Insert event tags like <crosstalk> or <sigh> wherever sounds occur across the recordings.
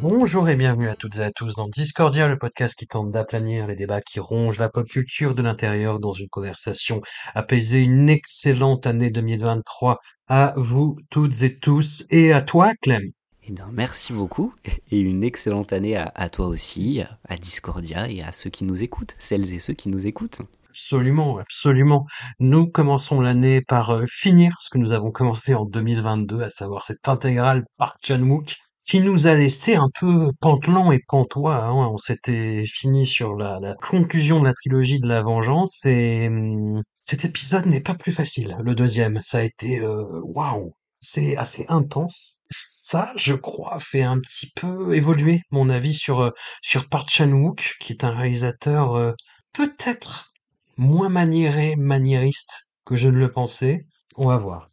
Bonjour et bienvenue à toutes et à tous dans Discordia, le podcast qui tente d'aplanir les débats qui rongent la pop culture de l'intérieur dans une conversation apaisée. Une excellente année 2023 à vous toutes et tous et à toi Clem. Eh bien, merci beaucoup et une excellente année à, à toi aussi, à Discordia et à ceux qui nous écoutent, celles et ceux qui nous écoutent. Absolument, absolument. Nous commençons l'année par euh, finir ce que nous avons commencé en 2022, à savoir cette intégrale par Chan-wook qui nous a laissé un peu pantelant et pantois. Hein. On s'était fini sur la, la, conclusion de la trilogie de la vengeance et hum, cet épisode n'est pas plus facile. Le deuxième, ça a été euh, waouh, c'est assez intense. Ça, je crois, fait un petit peu évoluer mon avis sur euh, sur Park Chan-wook, qui est un réalisateur euh, peut-être moins maniéré, maniériste que je ne le pensais. On va voir.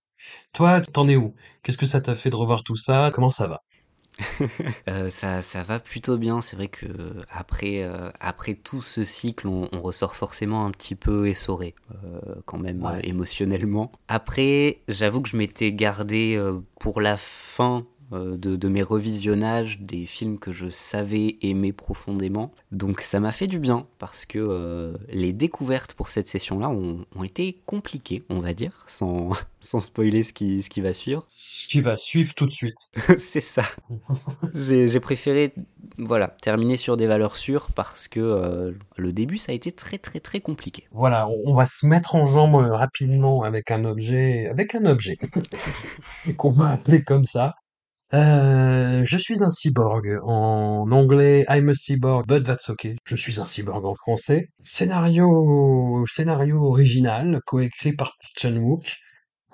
Toi, t'en es où? Qu'est-ce que ça t'a fait de revoir tout ça? Comment ça va? <laughs> euh, ça, ça va plutôt bien. C'est vrai que après, euh, après tout ce cycle, on, on, ressort forcément un petit peu essoré, euh, quand même Ouais. émotionnellement. Après, j'avoue que je m'étais gardé pour la fin euh, de, de mes revisionnages des films que je savais aimer profondément. Donc ça m'a fait du bien parce que euh, les découvertes pour cette session-là ont, ont été compliquées, on va dire, sans, <laughs> sans spoiler ce qui, ce qui va suivre. Ce qui va suivre tout de suite. <laughs> C'est ça. J'ai préféré voilà, terminer sur des valeurs sûres parce que euh, le début, ça a été très très très compliqué. Voilà, on, va se mettre en jambe euh, rapidement avec un objet, avec un objet <laughs> qu'on va appeler comme ça. Euh, je suis un cyborg. En anglais, I'm a cyborg, but that's okay. Je suis un cyborg en français. Scénario, scénario original, coécrit par Chan-wook.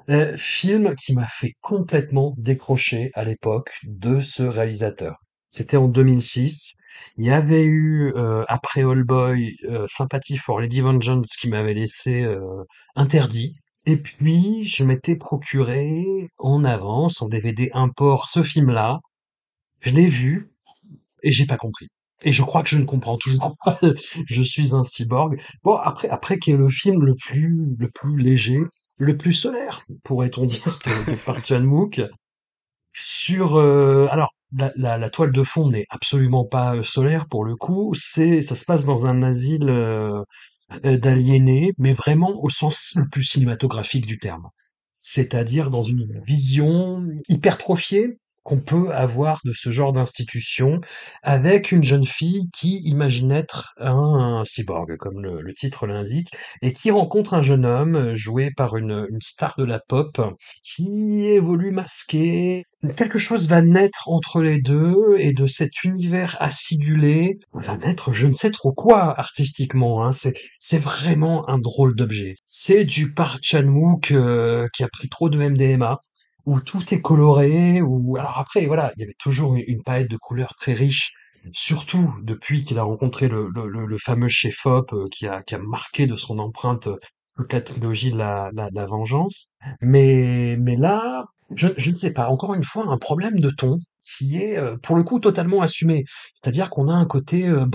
Euh, film qui m'a fait complètement décrocher à l'époque de ce réalisateur. C'était en 2006. Il y avait eu, euh, après All Boy, euh, Sympathy for Lady Vengeance qui m'avait laissé euh, interdit. Et puis, je m'étais procuré en avance, en DVD import, ce film-là. Je l'ai vu et j'ai pas compris. Et je crois que je ne comprends toujours <laughs> pas. je suis un cyborg. Bon, après, après, qui est le film le plus, le plus léger, le plus solaire, pourrait-on dire, de, de Park Chan-wook. Sur, euh, alors, la, la, la toile de fond n'est absolument pas euh, solaire pour le coup. C'est, ça se passe dans un asile euh, euh, d'aliénés, mais vraiment au sens le plus cinématographique du terme. C'est-à-dire dans une vision hypertrophiée qu'on peut avoir de ce genre d'institution avec une jeune fille qui imagine être un, cyborg, comme le, titre l'indique, et qui rencontre un jeune homme euh, joué par une, star de la pop qui évolue masqué. Quelque chose va naître entre les deux et de cet univers acidulé va naître je ne sais trop quoi artistiquement. Hein. C'est, c'est vraiment un drôle d'objet. C'est du Park Chan-wook euh, qui a pris trop de MDMA où tout est coloré, où alors après voilà, il y avait toujours une, palette de couleurs très riche, surtout depuis qu'il a rencontré le, le, le, fameux chef op euh, qui a qui a marqué de son empreinte euh, toute la trilogie de la, la, la vengeance. Mais mais là, je, je ne sais pas. Encore une fois, un problème de ton qui est euh, pour le coup totalement assumé. C'est-à-dire qu'on a un côté euh,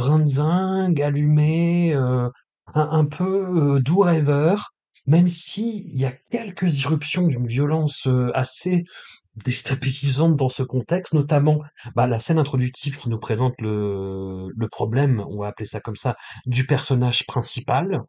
allumé, un, un peu doux rêveur même si il y a quelques irruptions d'une violence euh, assez déstabilisante dans ce contexte, notamment bah, la scène introductive qui nous présente le, problème, on va appeler ça comme ça, du personnage principal,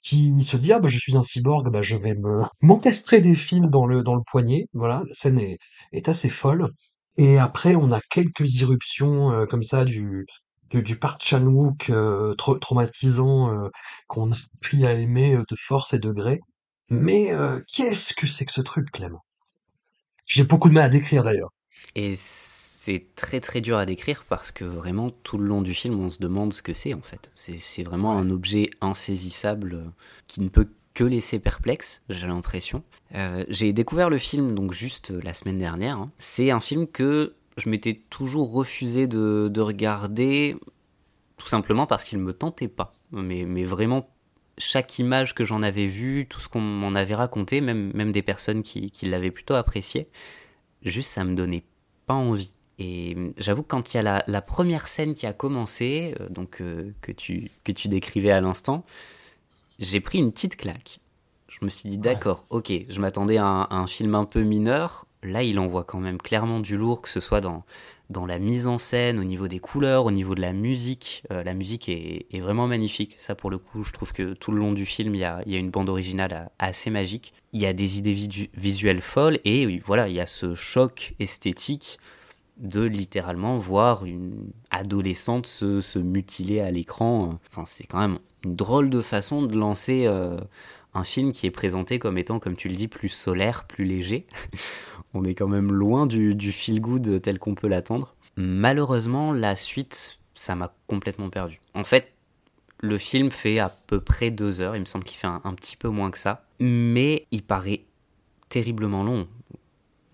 qui se dit ah bah je suis un cyborg, bah je vais me <laughs> m'encastrer des fils dans le dans le poignet. Voilà, la scène est, est assez folle. Et après on a quelques irruptions euh, comme ça du du, du Park Chan-wook euh, tra- traumatisant euh, qu'on a appris à aimer euh, de force et de gré. Mais qu'est-ce que c'est que ce truc, Clément? J'ai beaucoup de mal à décrire d'ailleurs. Et c'est très très dur à décrire parce que vraiment tout le long du film on se demande ce que c'est en fait. C'est vraiment un objet insaisissable qui ne peut que laisser perplexe, j'ai l'impression. Euh, j'ai découvert le film donc juste la semaine dernière. hein. C'est un film que je m'étais toujours refusé de, de regarder tout simplement parce qu'il me tentait pas. Mais, mais vraiment chaque image que j'en avais vue, tout ce qu'on m'en avait raconté, même, même des personnes qui, qui l'avaient plutôt apprécié, juste ça me donnait pas envie. Et j'avoue que quand il y a la, la première scène qui a commencé, euh, donc euh, que, tu, que tu décrivais à l'instant, j'ai pris une petite claque. Je me suis dit, d'accord, ok, je m'attendais à un film un peu mineur. Là, il envoie quand même clairement du lourd, que ce soit dans, dans la mise en scène, au niveau des couleurs, au niveau de la musique. Euh, la musique est, vraiment magnifique. Ça, pour le coup, je trouve que tout le long du film, il y a, une bande originale assez magique. Il y a des idées visu- visuelles folles et voilà, il y a ce choc esthétique de littéralement voir une adolescente se, se mutiler à l'écran. Enfin, c'est quand même une drôle de façon de lancer euh, un film qui est présenté comme étant, comme tu le dis, plus solaire, plus léger. <laughs> On est quand même loin du, feel good tel qu'on peut l'attendre. Malheureusement, la suite, ça m'a complètement perdu. En fait, le film fait à peu près deux heures, il me semble qu'il fait un, petit peu moins que ça, mais il paraît terriblement long.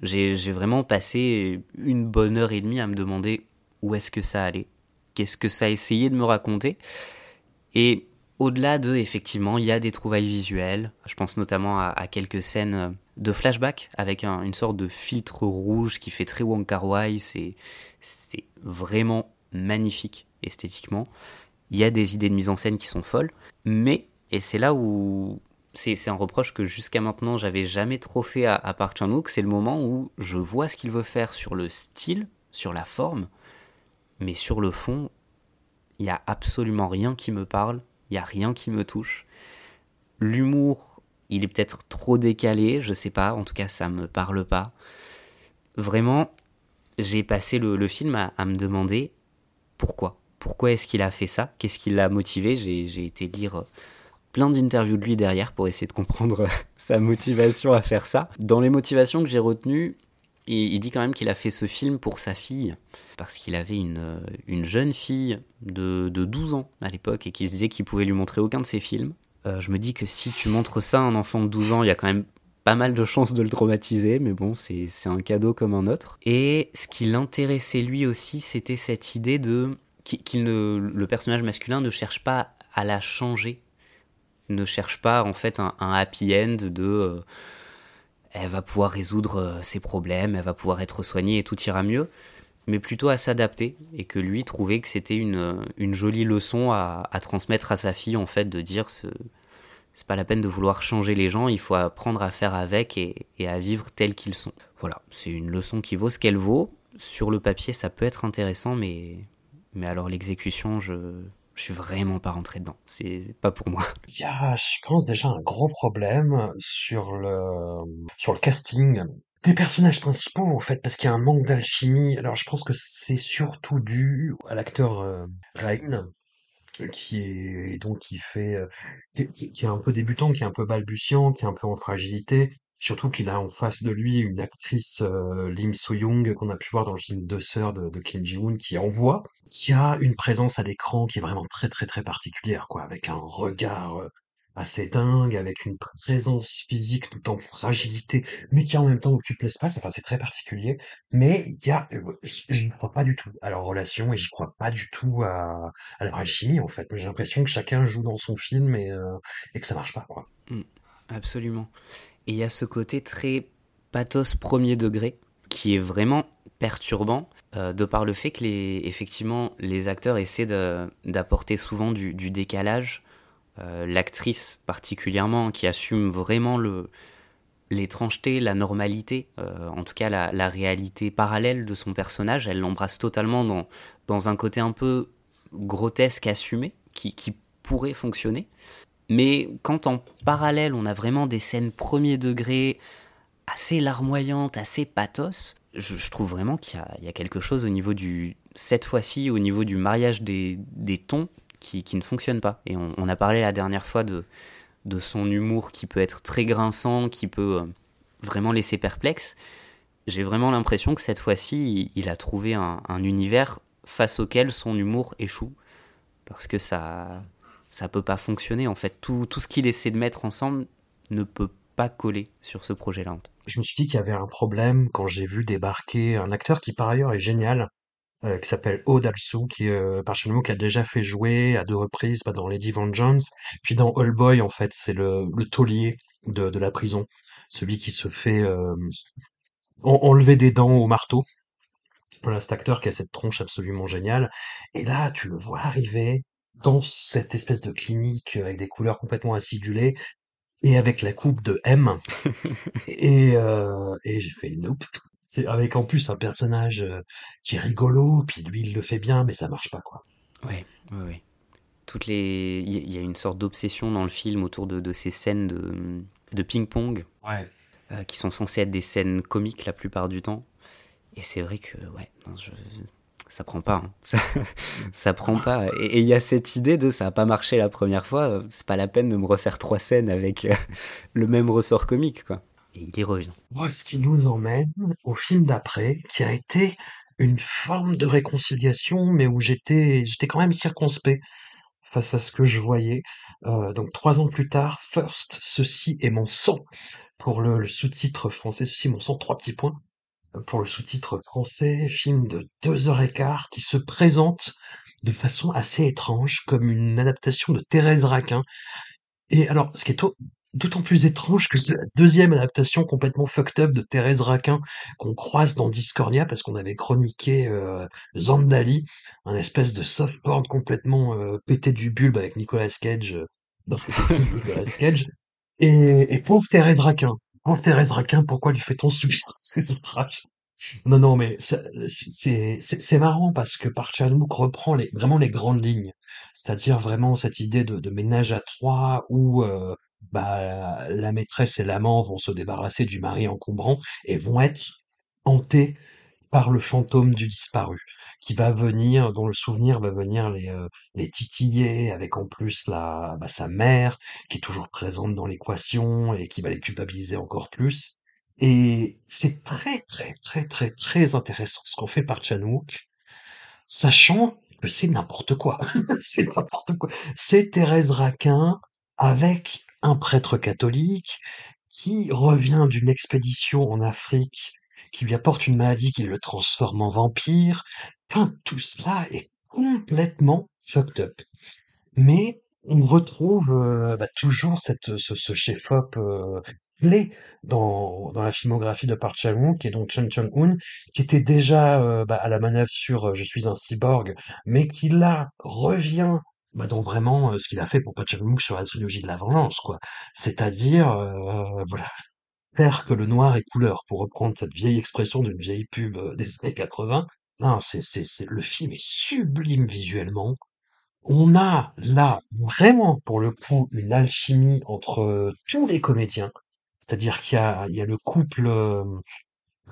J'ai vraiment passé une bonne heure et demie à me demander où est-ce que ça allait, qu'est-ce que ça essayait de me raconter. Et au-delà de, effectivement, il y a des trouvailles visuelles. Je pense notamment à, quelques scènes euh, de flashback avec un- une sorte de filtre rouge qui fait très Wong Kar. C'est vraiment magnifique esthétiquement. Il y a des idées de mise en scène qui sont folles, mais, et c'est là où c'est un reproche que jusqu'à maintenant j'avais jamais trop fait à, à Park Chan-wook, c'est le moment où je vois ce qu'il veut faire sur le style, sur la forme, mais sur le fond, il y a absolument rien qui me parle, il y a rien qui me touche. L'humour, il est peut-être trop décalé, je sais pas, en tout cas ça me parle pas. Vraiment, j'ai passé le, film à, me demander pourquoi. Pourquoi est-ce qu'il a fait ça? Qu'est-ce qui l'a motivé? J'ai j'ai été lire euh, plein d'interviews de lui derrière pour essayer de comprendre <laughs> sa motivation à faire ça. Dans les motivations que j'ai retenues, il, dit quand même qu'il a fait ce film pour sa fille, parce qu'il avait une, euh, une jeune fille de, de 12 ans à l'époque et qu'il disait qu'il pouvait lui montrer aucun de ses films. Euh, je me dis que si tu montres ça à un enfant de 12 ans, il y a quand même pas mal de chances de le traumatiser, mais bon, c'est un cadeau comme un autre. Et ce qui l'intéressait lui aussi, c'était cette idée de qu'il ne le personnage masculin ne cherche pas à la changer, ne cherche pas en fait un, un happy end de euh, elle va pouvoir résoudre euh, ses problèmes, elle va pouvoir être soignée et tout ira mieux, mais plutôt à s'adapter et que lui trouvait que c'était une, euh, jolie leçon à, transmettre à sa fille en fait de dire ce c'est pas la peine de vouloir changer les gens, il faut apprendre à faire avec et, à vivre tels qu'ils sont. Voilà, c'est une leçon qui vaut ce qu'elle vaut. Sur le papier, ça peut être intéressant, mais alors l'exécution, je, je suis vraiment pas rentré dedans. C'est pas pour moi. Il y a, je pense déjà un gros problème sur le sur le casting des personnages principaux en fait parce qu'il y a un manque d'alchimie. Alors je pense que c'est surtout dû à l'acteur euh, qui est donc qui fait euh, qui est un peu débutant, qui est un peu balbutiant, qui est un peu en fragilité. Surtout qu'il a en face de lui une actrice euh, Lim So-young qu'on a pu voir dans le film Deux sœurs de, Kim Ji-woon qui envoie, qui a une présence à l'écran qui est vraiment très très très particulière quoi, avec un regard euh, assez dingue, avec une présence physique tout en fragilité, mais qui en même temps occupe l'espace. Enfin c'est très particulier. Mais il y a, euh, je ne crois pas du tout à leur relation et je crois pas du tout à leur alchimie en fait. J'ai l'impression que chacun joue dans son film et, et que ça marche pas quoi. Mm, absolument. Et il y a ce côté très pathos premier degré qui est vraiment perturbant euh, de par le fait que les, effectivement les acteurs essaient d'apporter souvent du, décalage. Euh, L'actrice particulièrement qui assume vraiment le l'étrangeté, la normalité, euh, en tout cas la, réalité parallèle de son personnage, elle l'embrasse totalement dans, dans un côté un peu grotesque assumé qui pourrait fonctionner. Mais quand en parallèle on a vraiment des scènes premier degré assez larmoyantes, assez pathos, je, trouve vraiment qu'il y, a- quelque chose au niveau du. Cette fois-ci, au niveau du mariage des, des tons qui, qui ne fonctionne pas. Et on, a parlé la dernière fois de, de son humour qui peut être très grinçant, qui peut vraiment laisser perplexe. J'ai vraiment l'impression que cette fois-ci, il, a trouvé un, univers face auquel son humour échoue. Parce que ça ça peut pas fonctionner en fait. Tout, tout ce qu'il essaie de mettre ensemble ne peut pas coller sur ce projet-là. Je me suis dit qu'il y avait un problème quand j'ai vu débarquer un acteur qui par ailleurs est génial, euh, qui s'appelle Aude Alsou, qui euh, par chez nous, qui a déjà fait jouer à deux reprises bah, dans Lady Vengeance, puis dans All Boy en fait, c'est le, le taulier de, de la prison, celui qui se fait euh, enlever des dents au marteau. Voilà, cet acteur qui a cette tronche absolument géniale. Et là, tu le vois arriver dans cette espèce de clinique avec des couleurs complètement acidulées et avec la coupe de M. <laughs> et euh, et j'ai fait nope. C'est avec en plus un personnage euh, qui est rigolo, puis lui il le fait bien, mais ça marche pas quoi. Ouais, ouais, ouais. Toutes les, il y a une sorte d'obsession dans le film autour de, de ces scènes de, de ping-pong. Ouais. Euh, qui sont censées être des scènes comiques la plupart du temps. Et c'est vrai que, ouais, ça prend pas. Hein. <laughs> Ça, prend pas. Et il y a cette idée de ça n'a pas marché la première fois, c'est pas la peine de me refaire trois scènes avec euh, <laughs> le même ressort comique, quoi. Et il y revient. Ce qui nous emmène au film d'après, qui a été une forme de réconciliation, mais où j'étais, quand même circonspect face à ce que je voyais. Euh, donc trois ans plus tard, First, ceci est mon sang, pour le, sous-titre français, ceci mon sang, trois petits points. Pour le sous-titre français, film de deux heures et quart qui se présente de façon assez étrange comme une adaptation de Thérèse Raquin. Et alors, ce qui est d'autant plus étrange que c'est la deuxième adaptation complètement fucked up de Thérèse Raquin qu'on croise dans Discordia parce qu'on avait chroniqué euh, Zandali, un espèce de soft porn complètement euh, pété du bulbe avec Nicolas Cage euh, dans cette Nicolas Cage. Et, et pauvre Thérèse Raquin. Pauvre Thérèse Raquin, pourquoi lui fait-on subir ces outrages? Non, non, mais c'est marrant parce que Parchanouk reprend les, vraiment les grandes lignes. C'est-à-dire vraiment cette idée de, de ménage à trois où euh, bah, la maîtresse et l'amant vont se débarrasser du mari encombrant et vont être hantés par le fantôme du disparu, qui va venir, dont le souvenir va venir les, euh, les titiller, avec en plus la, bah, sa mère, qui est toujours présente dans l'équation et qui va les culpabiliser encore plus. Et c'est très, très, très, très, très intéressant ce qu'on fait par Chanouk, sachant que c'est n'importe quoi. <laughs> c'est n'importe quoi. C'est Thérèse Raquin avec un prêtre catholique qui revient d'une expédition en Afrique qui lui apporte une maladie qui le transforme en vampire. tout cela est complètement fucked up. Mais on retrouve euh, bah, toujours cette, ce, chef-op euh, clé dans, dans la filmographie de Park Chan-wook, qui est donc Chun Chung-hoon, qui était déjà euh, bah, à la manœuvre sur Je suis un cyborg, mais qui là revient bah, dans vraiment ce qu'il a fait pour Park Chan-wook sur la trilogie de la vengeance, quoi. C'est-à-dire, voilà, faire que le noir est couleur, pour reprendre cette vieille expression d'une vieille pub euh, des années 80. Non, c'est, c'est, c'est, le film est sublime visuellement. On a là vraiment, pour le coup, une alchimie entre euh, tous les comédiens. C'est-à-dire qu'il y a, y a le couple euh,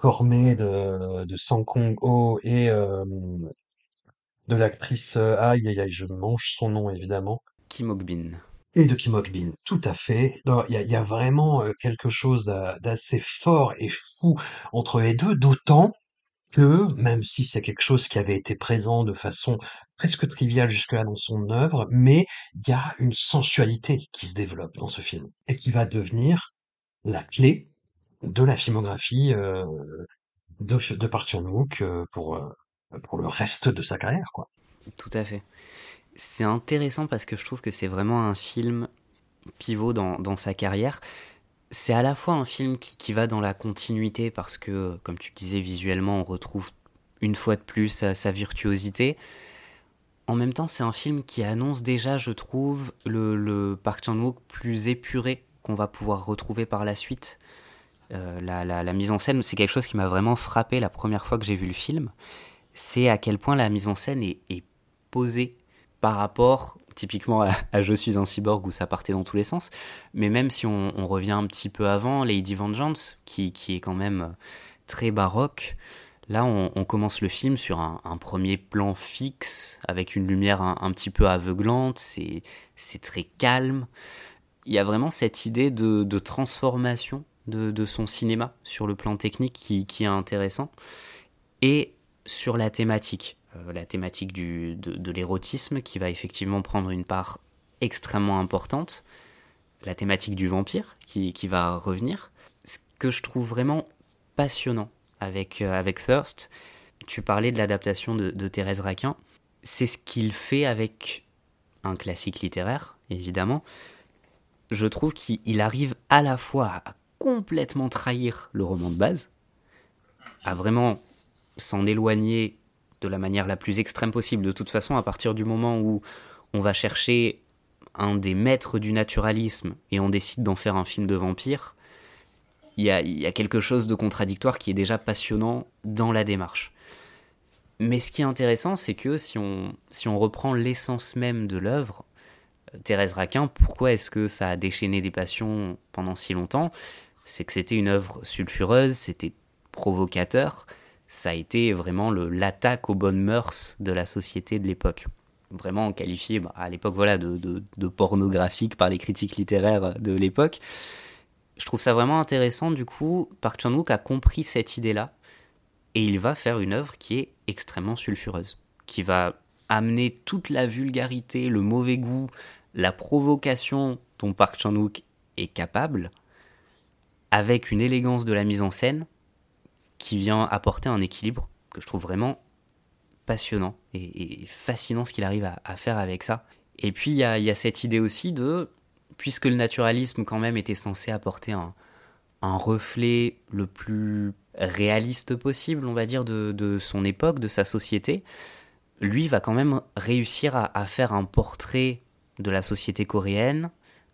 formé de, de Sang Kong Ho et de l'actrice, aïe aïe aïe, je mange son nom évidemment. Kim Ok-bin. Et de Kim Hokbin, tout à fait. Il y a, y a, vraiment euh, quelque chose d'assez fort et fou entre les deux, d'autant que, même si c'est quelque chose qui avait été présent de façon presque triviale jusque-là dans son œuvre, mais il y a une sensualité qui se développe dans ce film et qui va devenir la clé de la filmographie euh, de, de Park Chan-wook euh, pour, pour le reste de sa carrière. Quoi. Tout à fait c'est intéressant parce que je trouve que c'est vraiment un film pivot dans, sa carrière. C'est à la fois un film qui, va dans la continuité parce que, comme tu disais, visuellement, on retrouve une fois de plus sa, virtuosité. En même temps, c'est un film qui annonce déjà, je trouve, le, le Park Chan-wook plus épuré qu'on va pouvoir retrouver par la suite. Euh, la, mise en scène, c'est quelque chose qui m'a vraiment frappé la première fois que j'ai vu le film. C'est à quel point la mise en scène est posée par rapport typiquement à, Je suis un cyborg où ça partait dans tous les sens. Mais même si on, revient un petit peu avant, Lady Vengeance, qui, est quand même euh, très baroque, là on, commence le film sur un, premier plan fixe, avec une lumière un, petit peu aveuglante, c'est très calme. il y a vraiment cette idée de, transformation de, son cinéma sur le plan technique qui, est intéressant. Et sur la thématique, la thématique du, de, l'érotisme qui va effectivement prendre une part extrêmement importante, la thématique du vampire qui, va revenir. Ce que je trouve vraiment passionnant avec, euh, avec Thirst, tu parlais de l'adaptation de, de Thérèse Raquin, c'est ce qu'il fait avec un classique littéraire, évidemment. Je trouve qu'il arrive à la fois à complètement trahir le roman de base, à vraiment s'en éloigner de la manière la plus extrême possible. De toute façon, à partir du moment où on va chercher un des maîtres du naturalisme et on décide d'en faire un film de vampire, il y a, quelque chose de contradictoire qui est déjà passionnant dans la démarche. Mais ce qui est intéressant, c'est que si on, si on reprend l'essence même de l'œuvre, euh, Thérèse Raquin, pourquoi est-ce que ça a déchaîné des passions pendant si longtemps? C'est que c'était une œuvre sulfureuse, c'était provocateur, ça a été vraiment l'attaque aux bonnes mœurs de la société de l'époque. Vraiment qualifié bah, à l'époque voilà, de, de, pornographique par les critiques littéraires de l'époque. Je trouve ça vraiment intéressant, du coup, Park Chan-wook a compris cette idée-là, et il va faire une œuvre qui est extrêmement sulfureuse, qui va amener toute la vulgarité, le mauvais goût, la provocation dont Park Chan-wook est capable, avec une élégance de la mise en scène qui vient apporter un équilibre que je trouve vraiment passionnant et, fascinant ce qu'il arrive à, faire avec ça. Et puis il y a, cette idée aussi de, puisque le naturalisme quand même était censé apporter un, reflet le plus réaliste possible, on va dire, de, son époque, de sa société, lui va quand même réussir à, faire un portrait de la société coréenne,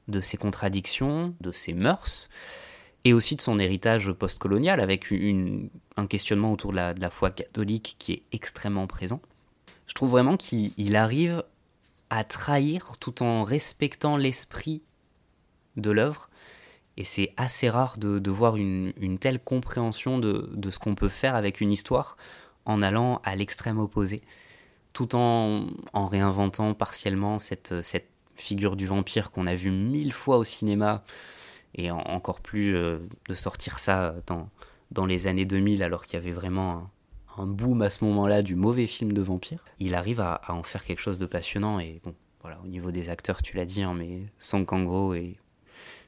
de ses contradictions, de ses mœurs, et aussi de son héritage postcolonial, avec un questionnement autour de la, foi catholique qui est extrêmement présent. Je trouve vraiment qu'il arrive à trahir tout en respectant l'esprit de l'œuvre, et c'est assez rare de, voir une, telle compréhension de, ce qu'on peut faire avec une histoire en allant à l'extrême opposé, tout en, réinventant partiellement cette, cette figure du vampire qu'on a vu mille fois au cinéma, et encore plus euh, de sortir ça dans, dans les années 2000 alors qu'il y avait vraiment un, boom à ce moment-là du mauvais film de vampire. Il arrive à, en faire quelque chose de passionnant et bon, voilà, au niveau des acteurs, tu l'as dit, hein, mais Song Kang-ho et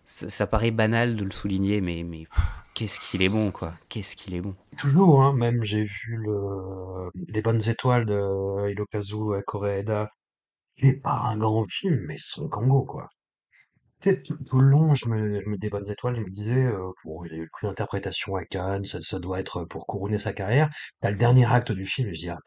ça, paraît banal de le souligner, mais, mais qu'est-ce qu'il est bon, quoi. Qu'est-ce qu'il est bon. Toujours, hein, même j'ai vu le... Les Bonnes Étoiles de Hirokazu Koreeda. Il n'est pas un grand film, mais Song Kang-ho, quoi. Tu sais, tout, le long, je me, je me des bonnes étoiles, je me disais, euh, bon, il a eu une interprétation à Cannes, ça, ça doit être pour couronner sa carrière. T'as le dernier acte du film, et je dis, ah,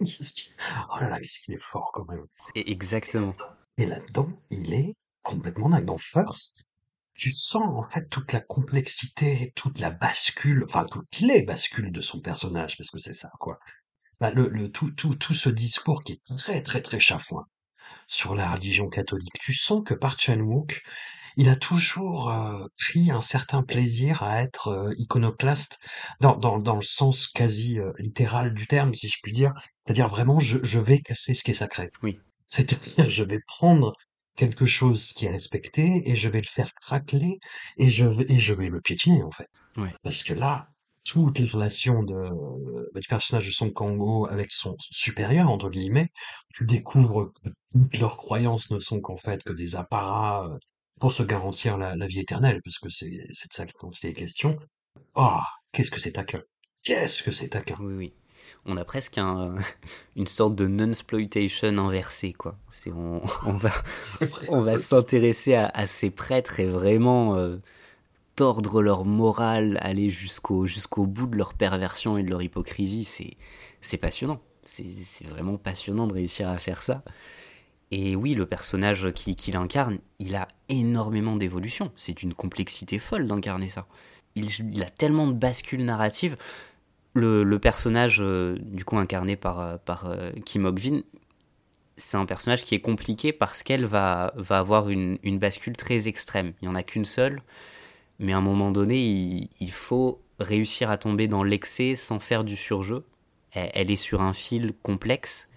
<laughs> oh là là, qu'est-ce qu'il est fort quand même. Exactement. Et là-dedans, il est complètement dingue. Dans First, tu sens en fait toute la complexité, toute la bascule, enfin toutes les bascules de son personnage, parce que c'est ça, quoi. Bah, le, le, tout, tout, tout ce discours qui est très, très, très chafouin sur la religion catholique. Tu sens que Park Chan-wook, il a toujours euh, pris un certain plaisir à être euh, iconoclaste dans, dans, dans, le sens quasi euh, littéral du terme, si je puis dire. C'est-à-dire vraiment, je, je vais casser ce qui est sacré. Oui. C'est-à-dire, je vais prendre quelque chose qui est respecté et je vais le faire craquer et je vais, et je vais le piétiner, en fait. Oui. Parce que là, toutes les relations de, bah, du personnage de Song Kang-ho avec son supérieur, entre guillemets, tu découvres que toutes leurs croyances ne sont qu'en fait que des apparats euh, pour se garantir la, vie éternelle, parce que c'est de ça dont il est question. Ah, qu'est-ce que c'est taquin Qu'est-ce que c'est taquin Oui, oui. On a presque un, <laughs> une sorte de non-exploitation inversée, quoi. On, <laughs> on va, on va s'intéresser à, à, ces prêtres et vraiment... Euh, tordre leur morale, aller jusqu'au bout de leur perversion et de leur hypocrisie, c'est passionnant. C'est vraiment passionnant de réussir à faire ça. Et oui, le personnage qui, qui l'incarne, il a énormément d'évolution. C'est une complexité folle d'incarner ça. Il, a tellement de bascules narratives. Le, le personnage, euh, du coup, incarné par, euh, par euh, Kim Ok-vin, c'est un personnage qui est compliqué parce qu'elle va, va avoir une, une bascule très extrême. Il n'y en a qu'une seule mais à un moment donné, il, faut réussir à tomber dans l'excès sans faire du surjeu. Elle, est sur un fil complexe,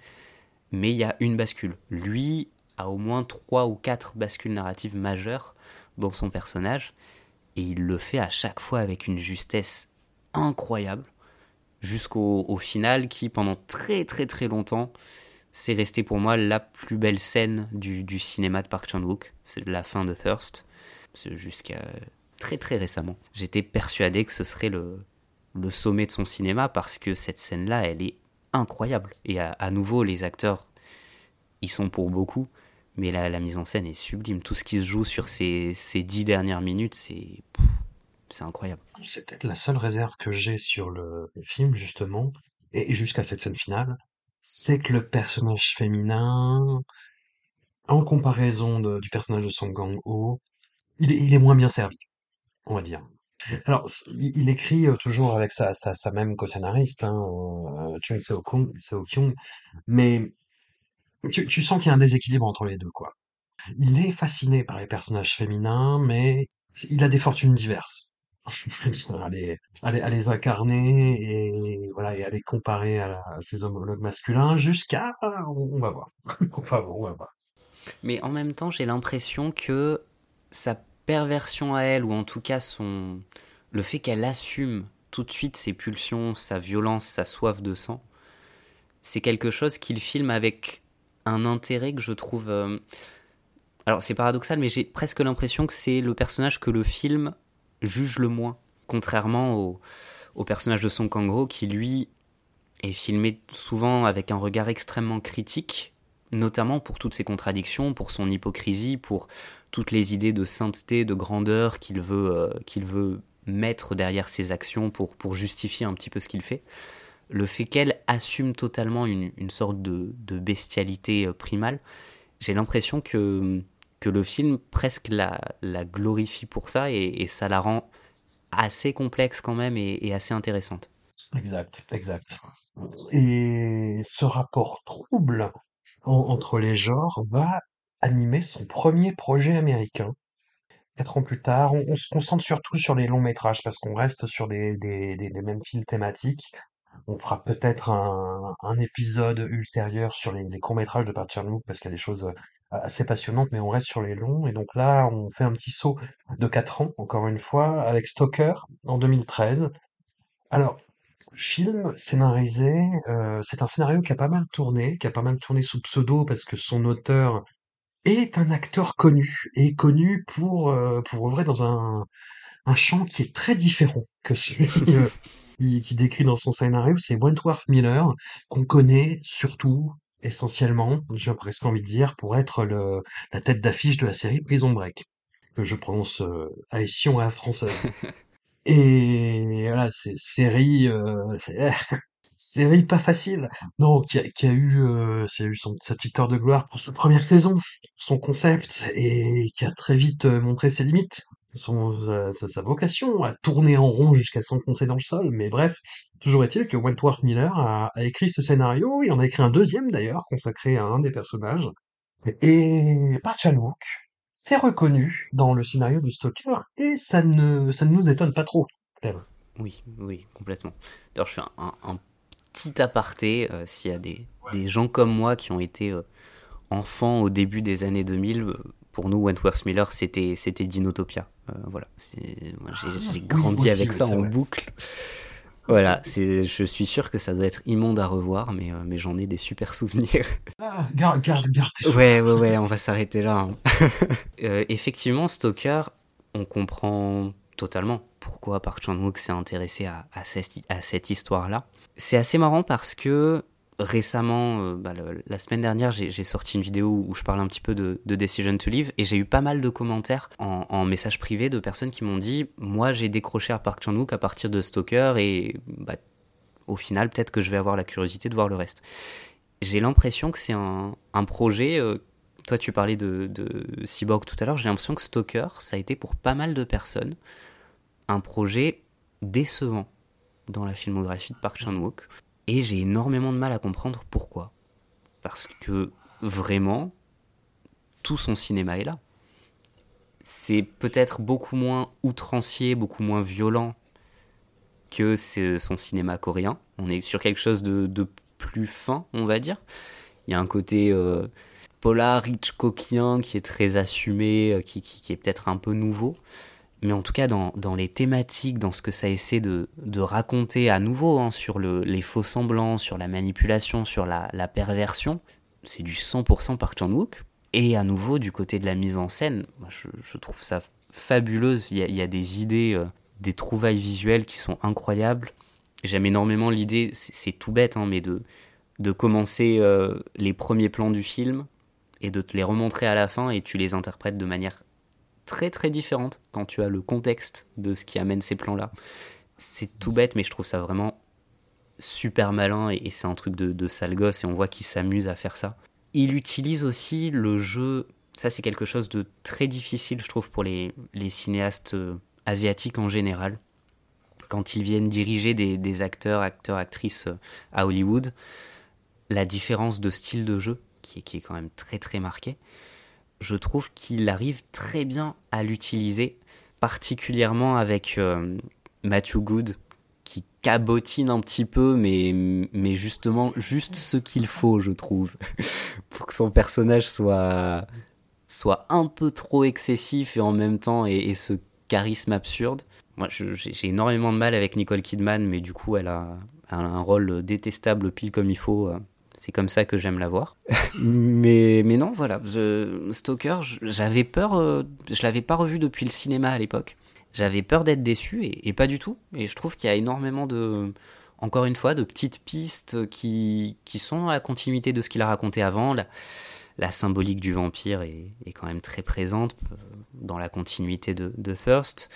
mais il y a une bascule. Lui a au moins trois ou quatre bascules narratives majeures dans son personnage, et il le fait à chaque fois avec une justesse incroyable, jusqu'au au final qui, pendant très très très longtemps, c'est resté pour moi la plus belle scène du, du cinéma de Park Chan-wook, c'est la fin de Thirst, jusqu'à très très récemment. J'étais persuadé que ce serait le, sommet de son cinéma parce que cette scène-là, elle est incroyable. Et à, nouveau, les acteurs, ils sont pour beaucoup, mais la, la, mise en scène est sublime. Tout ce qui se joue sur ces, ces dix dernières minutes, c'est c'est incroyable. C'est peut-être la seule réserve que j'ai sur le, film, justement, et, jusqu'à cette scène finale, c'est que le personnage féminin, en comparaison du personnage de Song Kang-ho, il, il est moins bien servi, on va dire. Alors, il, écrit toujours avec sa, sa, même co-scénariste, hein, euh, Chung Seo-kyung, mais tu, tu sens qu'il y a un déséquilibre entre les deux, quoi. Il est fasciné par les personnages féminins, mais il a des fortunes diverses. <laughs> à, les, à, les, incarner et voilà et à les comparer à, à ses homologues masculins jusqu'à on, va voir. <laughs> enfin bon, on va voir. Mais en même temps, j'ai l'impression que sa perversion à elle, ou en tout cas son le fait qu'elle assume tout de suite ses pulsions, sa violence, sa soif de sang, c'est quelque chose qu'il filme avec un intérêt que je trouve. Euh... Alors c'est paradoxal, mais j'ai presque l'impression que c'est le personnage que le film juge le moins, contrairement au, au personnage de Son Kang-ho qui lui est filmé souvent avec un regard extrêmement critique, notamment pour toutes ses contradictions, pour son hypocrisie, pour toutes les idées de sainteté, de grandeur qu'il veut, euh, veut mettre derrière ses actions pour, pour justifier un petit peu ce qu'il fait. Le fait qu'elle assume totalement une, une sorte de, de, bestialité primale, j'ai l'impression que, que le film presque la, la glorifie pour ça et, ça la rend assez complexe quand même et, assez intéressante. Exact, exact. Et ce rapport trouble en, entre les genres va animer son premier projet américain. Quatre ans plus tard, on, se concentre surtout sur les longs métrages parce qu'on reste sur des, mêmes fils thématiques. On fera peut-être un, épisode ultérieur sur les, les courts métrages de Park Chan-wook parce qu'il y a des choses assez passionnantes, mais on reste sur les longs. Et donc là, on fait un petit saut de quatre ans, encore une fois, avec Stalker en 2013. Alors, film scénarisé, euh, c'est un scénario qui a pas mal tourné, qui a pas mal tourné sous pseudo parce que son auteur est un acteur connu et connu pour euh, pour œuvrer dans un un champ qui est très différent que celui <laughs> euh, qui, qui, décrit dans son scénario. C'est Wentworth Miller qu'on connaît surtout essentiellement, j'ai presque envie de dire, pour être le la tête d'affiche de la série Prison Break que je prononce euh, à la française. <laughs> Et voilà, c'est série, euh, <laughs> série pas facile. Non, qui a, qui a eu, euh, qui a eu son, sa petite heure de gloire pour sa première saison, son concept, et qui a très vite montré ses limites, son, sa, vocation à tourner en rond jusqu'à s'enfoncer dans le sol. Mais bref, toujours est-il que Wentworth Miller a, écrit ce scénario, il en a écrit un deuxième d'ailleurs, consacré à un des personnages. Et Park Chan-wook, c'est reconnu dans le scénario du Stalker et ça ne, ça ne nous étonne pas trop. Oui, oui, complètement. D'ailleurs, je fais un petit aparté. Euh, S'il y a des, ouais. des, gens comme moi qui ont été euh, enfants au début des années 2000, euh, pour nous, Wentworth Miller, c'était Dinotopia. voilà, j'ai grandi avec ça en boucle. Voilà, je suis sûr que ça doit être immonde à revoir, mais, euh, mais j'en ai des super souvenirs. <laughs> Ah, garde, garde, garde. Ouais, ouais, ouais, on va s'arrêter là. Hein. <laughs> euh, effectivement, Stalker, on comprend totalement pourquoi Park Chan-wook s'est intéressé à, à, cette, à cette histoire-là. C'est assez marrant parce que récemment, euh, bah, la semaine dernière, j'ai sorti une vidéo où je parle un petit peu de, de Decision to Live et j'ai eu pas mal de commentaires en, en message privé de personnes qui m'ont dit Moi, j'ai décroché à Park Chan-wook à partir de Stalker et bah, au final, peut-être que je vais avoir la curiosité de voir le reste. J'ai l'impression que c'est un, un, projet. Euh, toi, tu parlais de, de Cyborg tout à l'heure. J'ai l'impression que Stalker, ça a été pour pas mal de personnes un projet décevant dans la filmographie de Park Chan-wook. Et j'ai énormément de mal à comprendre pourquoi. Parce que vraiment, tout son cinéma est là. C'est peut-être beaucoup moins outrancier, beaucoup moins violent que son cinéma coréen. On est sur quelque chose de, plus fin, on va dire. Il y a un côté euh, polar Hitchcockien qui est très assumé, euh, qui, est peut-être un peu nouveau. Mais en tout cas, dans, dans, les thématiques, dans ce que ça essaie de, de raconter à nouveau hein, sur le, les faux semblants, sur la manipulation, sur la, la perversion, c'est du 100% par Chan-wook. Et à nouveau, du côté de la mise en scène, je, trouve ça fabuleuse. Il y a, il y a des idées, euh, des trouvailles visuelles qui sont incroyables. J'aime énormément l'idée, c'est tout bête, hein, mais de, de commencer euh, les premiers plans du film et de te les remontrer à la fin et tu les interprètes de manière très très différente quand tu as le contexte de ce qui amène ces plans-là. C'est tout bête, mais je trouve ça vraiment super malin et, c'est un truc de, de sale gosse et on voit qu'il s'amuse à faire ça. Il utilise aussi le jeu, ça c'est quelque chose de très difficile je trouve pour les, les cinéastes euh, asiatiques en général quand ils viennent diriger des, des acteurs, acteurs, actrices euh, à Hollywood, la différence de style de jeu, qui est, qui est quand même très très marquée, je trouve qu'il arrive très bien à l'utiliser, particulièrement avec euh, Matthew Good, qui cabotine un petit peu, mais, mais justement, juste ce qu'il faut, je trouve, <laughs> pour que son personnage soit, soit un peu trop excessif et en même temps et, et ce charisme absurde. Moi, j'ai énormément de mal avec Nicole Kidman, mais du coup, elle a, un rôle détestable pile comme il faut. C'est comme ça que j'aime la voir. <laughs> mais, mais non, voilà. The Stalker, j'avais peur. Euh, je l'avais pas revu depuis le cinéma à l'époque. J'avais peur d'être déçu et, pas du tout. Et je trouve qu'il y a énormément de. Encore une fois, de petites pistes qui, qui sont à la continuité de ce qu'il a raconté avant. La, la symbolique du vampire est, est, quand même très présente euh, dans la continuité de, de Thirst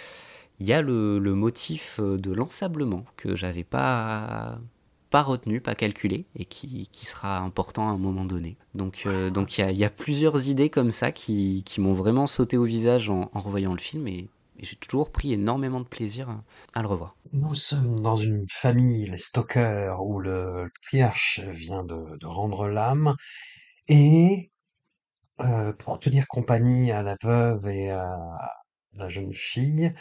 il y a le, le, motif euh, de l'ensablement que j'avais pas pas retenu, pas calculé, et qui, qui, sera important à un moment donné. Donc euh, donc il y, y, a plusieurs idées comme ça qui, qui m'ont vraiment sauté au visage en, en revoyant le film, et, et j'ai toujours pris énormément de plaisir à, à, le revoir. Nous sommes dans une famille, les Stoker, où le triarche vient de, de rendre l'âme, et euh, pour tenir compagnie à la veuve et à la jeune fille,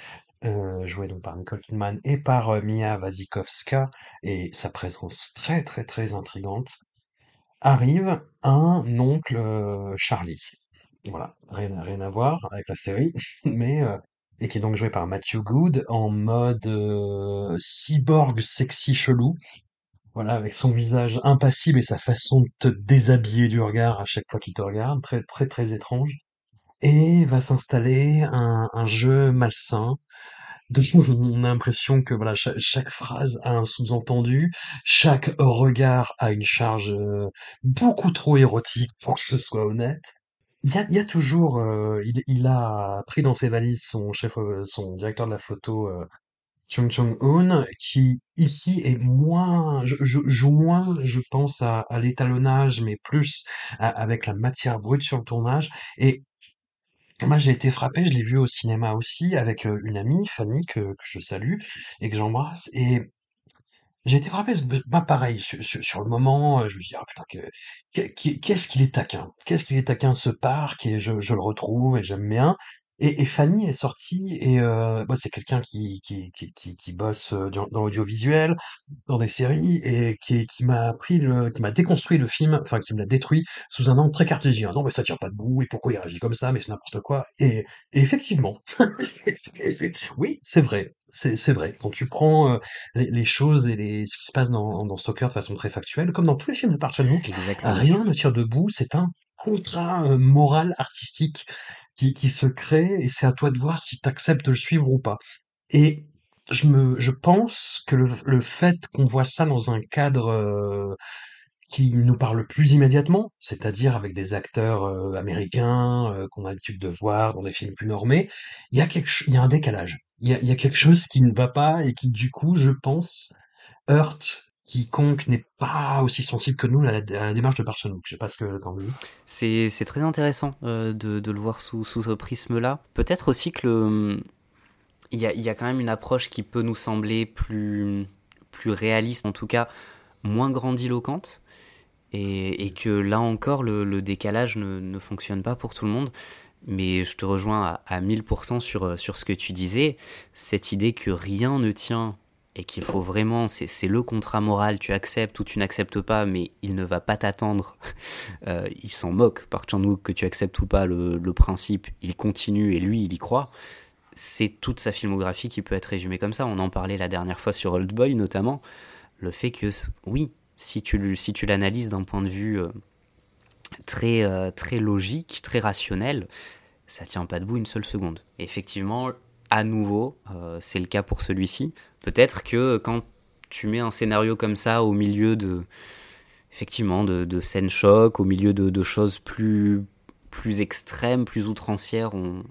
euh, joué donc par Nicole Kidman et par euh, Mia Wasikowska, et sa présence très très très intrigante, arrive un oncle euh, Charlie. Voilà, rien, rien à voir avec la série, <laughs> mais et qui est donc joué par Matthew Good en mode cyborg sexy chelou. Voilà, avec son visage impassible et sa façon de te déshabiller du regard à chaque fois qu'il te regarde, très très très étrange. Et va s'installer un, un jeu malsain <laughs> on a l'impression que voilà chaque, chaque, phrase a un sous-entendu, chaque regard a une charge euh, beaucoup trop érotique pour que ce soit honnête. Il y a, il y a toujours, euh, il, il, a pris dans ses valises son chef, euh, son directeur de la photo, euh, Chung Chung Un, qui ici est moins, je, je, joue moins, je pense à, à l'étalonnage, mais plus à, avec la matière brute sur le tournage. Et moi, j'ai été frappé, je l'ai vu au cinéma aussi avec une amie, Fanny, que, je salue et que j'embrasse. Et j'ai été frappé, bah, pareil, sur, le moment, je me suis dit, ah putain, qu'est-ce qu'il est taquin, qu'est-ce qu'il est taquin ce parc, et je le retrouve et j'aime bien. Et, et, Fanny est sortie et euh, bah, c'est quelqu'un qui, qui, qui, qui, qui bosse euh, dans l'audiovisuel, dans des séries et qui, qui m'a pris le, qui m'a déconstruit le film, enfin qui me l'a détruit sous un angle très cartésien. Non mais ça tient pas debout et pourquoi il réagit comme ça, mais c'est n'importe quoi. Et, et effectivement, <laughs> oui c'est vrai, c'est vrai. Quand tu prends euh, les, les, choses et les, ce qui se passe dans, dans Stalker de façon très factuelle, comme dans tous les films de Park Chan-wook, rien ne tient debout. C'est un contrat euh, moral artistique qui, se crée et c'est à toi de voir si tu acceptes de le suivre ou pas. Et je me, je pense que le, le fait qu'on voit ça dans un cadre euh, qui nous parle plus immédiatement, c'est-à-dire avec des acteurs euh, américains euh, qu'on a l'habitude de voir dans des films plus normés, il y a y a un décalage. Il y a, il y a quelque chose qui ne va pas et qui du coup, je pense, heurte quiconque n'est pas aussi sensible que nous à la, démarche de Barcelone. Je sais pas ce que. C'est, c'est très intéressant euh, de, le voir sous, ce prisme-là. Peut-être aussi que il, y a, quand même une approche qui peut nous sembler plus, réaliste, en tout cas moins grandiloquente. Et, que là encore, le, décalage ne, ne, fonctionne pas pour tout le monde. Mais je te rejoins à, à 1000% sur, sur ce que tu disais. Cette idée que rien ne tient et qu'il faut vraiment, c'est le contrat moral, tu acceptes ou tu n'acceptes pas, mais il ne va pas t'attendre. <laughs> Euh, il s'en moque, par Chan-wook, que tu acceptes ou pas le, principe, il continue et lui, il y croit. C'est toute sa filmographie qui peut être résumée comme ça. On en parlait la dernière fois sur Old Boy, notamment. Le fait que, oui, si tu, si tu l'analyses d'un point de vue euh, très, euh, très logique, très rationnel, ça tient pas debout une seule seconde. effectivement, à nouveau, c'est le cas pour celui-ci. Peut-être que quand tu mets un scénario comme ça au milieu de, effectivement, de, scènes choc, au milieu de, choses plus, plus extrêmes, plus outrancières, on,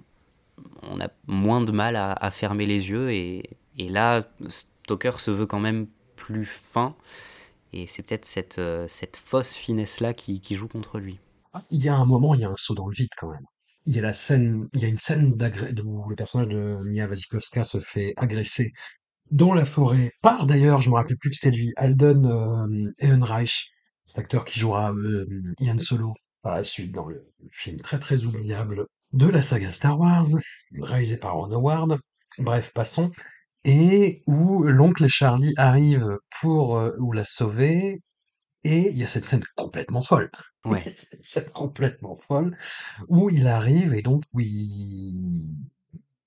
a moins de mal à, fermer les yeux. Et, là, Stoker se veut quand même plus fin. Et c'est peut-être cette, euh, cette fausse finesse-là qui, qui joue contre lui. Il y a un moment, il y a un saut dans le vide quand même il y a la scène, il y a une scène où le personnage de Mia Wasikowska se fait agresser dans la forêt par d'ailleurs, je me rappelle plus que c'était lui, Alden euh, Ehrenreich, cet acteur qui jouera euh, Ian Solo par la suite dans le film très très oubliable de la saga Star Wars, réalisé par Ron Howard. Bref, passons. Et où l'oncle Charlie arrive pour euh, ou la sauver et il y a cette scène complètement folle. Ouais. <laughs> cette scène complètement folle où il arrive et donc où il,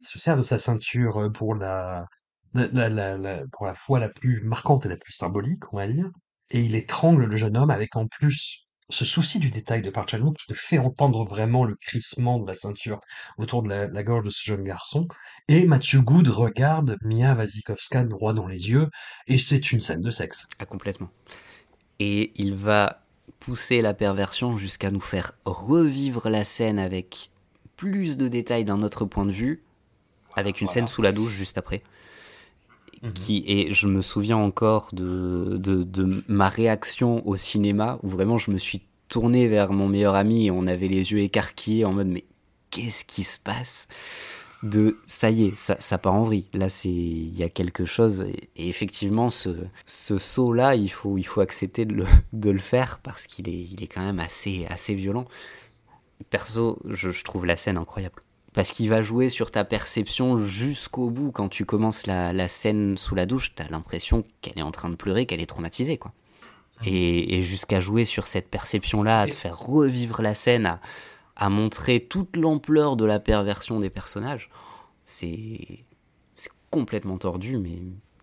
se sert de sa ceinture pour la, la, la, la, pour la fois la plus marquante et la plus symbolique, on va dire. Et il étrangle le jeune homme avec en plus ce souci du détail de Park qui te fait entendre vraiment le crissement de la ceinture autour de la, la, gorge de ce jeune garçon. Et Mathieu Good regarde Mia Wasikowska droit dans les yeux et c'est une scène de sexe. Ah, complètement et il va pousser la perversion jusqu'à nous faire revivre la scène avec plus de détails d'un autre point de vue, avec une voilà. scène sous la douche juste après. Qui, et je me souviens encore de, de, ma réaction au cinéma, où vraiment je me suis tourné vers mon meilleur ami et on avait les yeux écarquillés en mode mais qu'est-ce qui se passe? De ça y est, ça, ça part en vrille. Là, c'est il y a quelque chose et, effectivement ce, ce saut là, il faut il faut accepter de le, de le faire parce qu'il est il est quand même assez assez violent. Perso, je trouve la scène incroyable parce qu'il va jouer sur ta perception jusqu'au bout. Quand tu commences la, la scène sous la douche, t'as l'impression qu'elle est en train de pleurer, qu'elle est traumatisée, quoi. Et, et jusqu'à jouer sur cette perception-là, à te faire revivre la scène, à, à montrer toute l'ampleur de la perversion des personnages, c'est complètement tordu, mais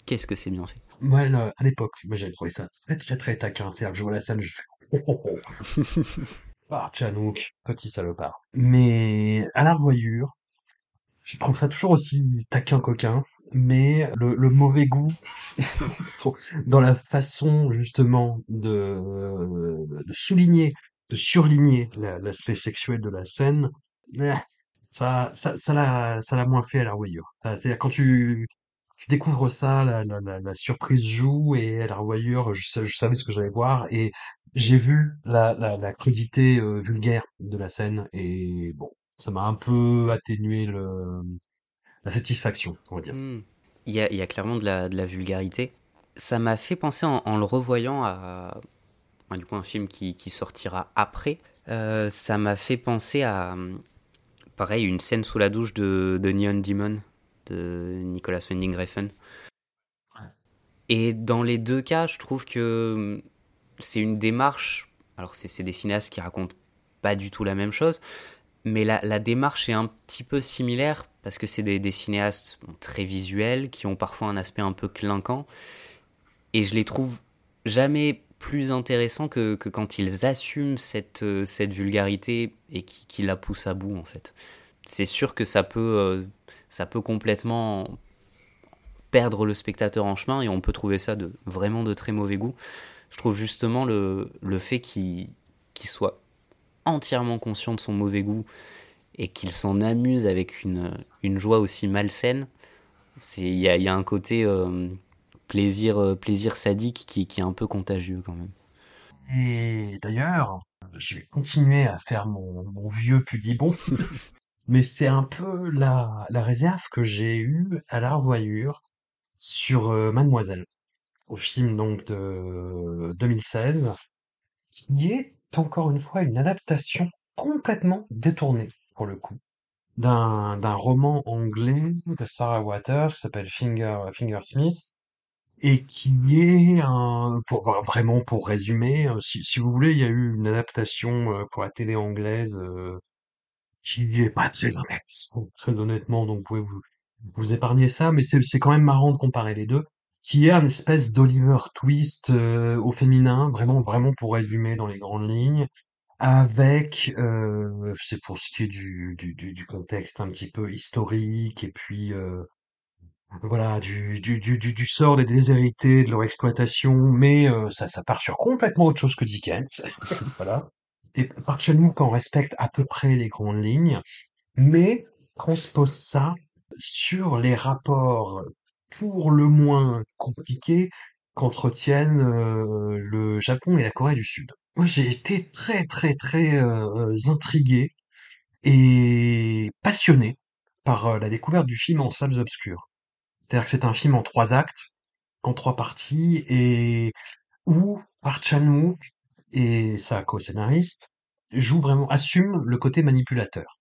qu'est-ce que c'est bien fait. Moi, à l'époque, moi j'avais trouvé ça très très très taquin. C'est-à-dire que je vois la scène, je fais oh, oh, oh. <laughs> ah, Chanouk, petit salopard. Mais à la revoyure, je trouve ça toujours aussi taquin coquin, mais le, mauvais goût <laughs> dans la façon justement de, de souligner de surligner l'aspect sexuel de la scène, eh, ça, ça, ça l'a, ça l'a moins fait à la revoyure. C'est-à-dire quand tu, tu découvres ça, la, surprise joue et à la revoyure, je, je savais ce que j'allais voir et j'ai vu la, crudité euh, vulgaire de la scène et bon, ça m'a un peu atténué la satisfaction, on va dire. Mmh. Il y a, clairement de la, vulgarité. Ça m'a fait penser en, le revoyant à du coup un film qui, sortira après, euh, ça m'a fait penser à, pareil, une scène sous la douche de, de Neon Demon de Nicolas Winding Refn. Et dans les deux cas, je trouve que c'est une démarche. Alors, c'est des cinéastes qui racontent pas du tout la même chose, mais la, la démarche est un petit peu similaire parce que c'est des, des, cinéastes très visuels qui ont parfois un aspect un peu clinquant. Et je les trouve jamais plus intéressant que, que, quand ils assument cette, euh, cette vulgarité et qui, qui, la poussent à bout en fait. C'est sûr que ça peut, euh, ça peut complètement perdre le spectateur en chemin et on peut trouver ça de vraiment de très mauvais goût. Je trouve justement le, le fait qu'il qu soit entièrement conscient de son mauvais goût et qu'il s'en amuse avec une, une joie aussi malsaine, il y a, y a, un côté... Euh, plaisir, euh, plaisir sadique qui, qui, est un peu contagieux quand même. Et d'ailleurs, je vais continuer à faire mon, mon vieux pudibon, <laughs> mais c'est un peu la, la réserve que j'ai eue à la revoyure sur euh, Mademoiselle, au film donc de 2016, qui est encore une fois une adaptation complètement détournée pour le coup d'un roman anglais de Sarah Waters qui s'appelle Finger, Finger Smith et qui est un, pour vraiment pour résumer, euh, si, si vous voulez, il y a eu une adaptation euh, pour la télé anglaise qui est pas très honnête, très honnêtement, donc vous pouvez vous, vous épargner ça, mais c'est quand même marrant de comparer les deux, qui est un espèce d'Oliver Twist euh, au féminin, vraiment vraiment pour résumer dans les grandes lignes, avec euh, c'est pour ce qui est du, du, du, contexte un petit peu historique et puis euh, voilà, du, du, du, du, du sort des déshérités, de leur exploitation, mais euh, ça, ça part sur complètement autre chose que Dickens. <laughs> voilà. Et par chez nous, qu'on respecte à peu près les grandes lignes, mais transpose ça sur les rapports pour le moins compliqués qu'entretiennent euh, le Japon et la Corée du Sud. Moi, j'ai été très, très, très euh, intrigué et passionné par euh, la découverte du film en salles obscures. C'est-à-dire que c'est un film en trois actes, en trois parties, et où Park et sa co-scénariste jouent vraiment, assument le côté manipulateur.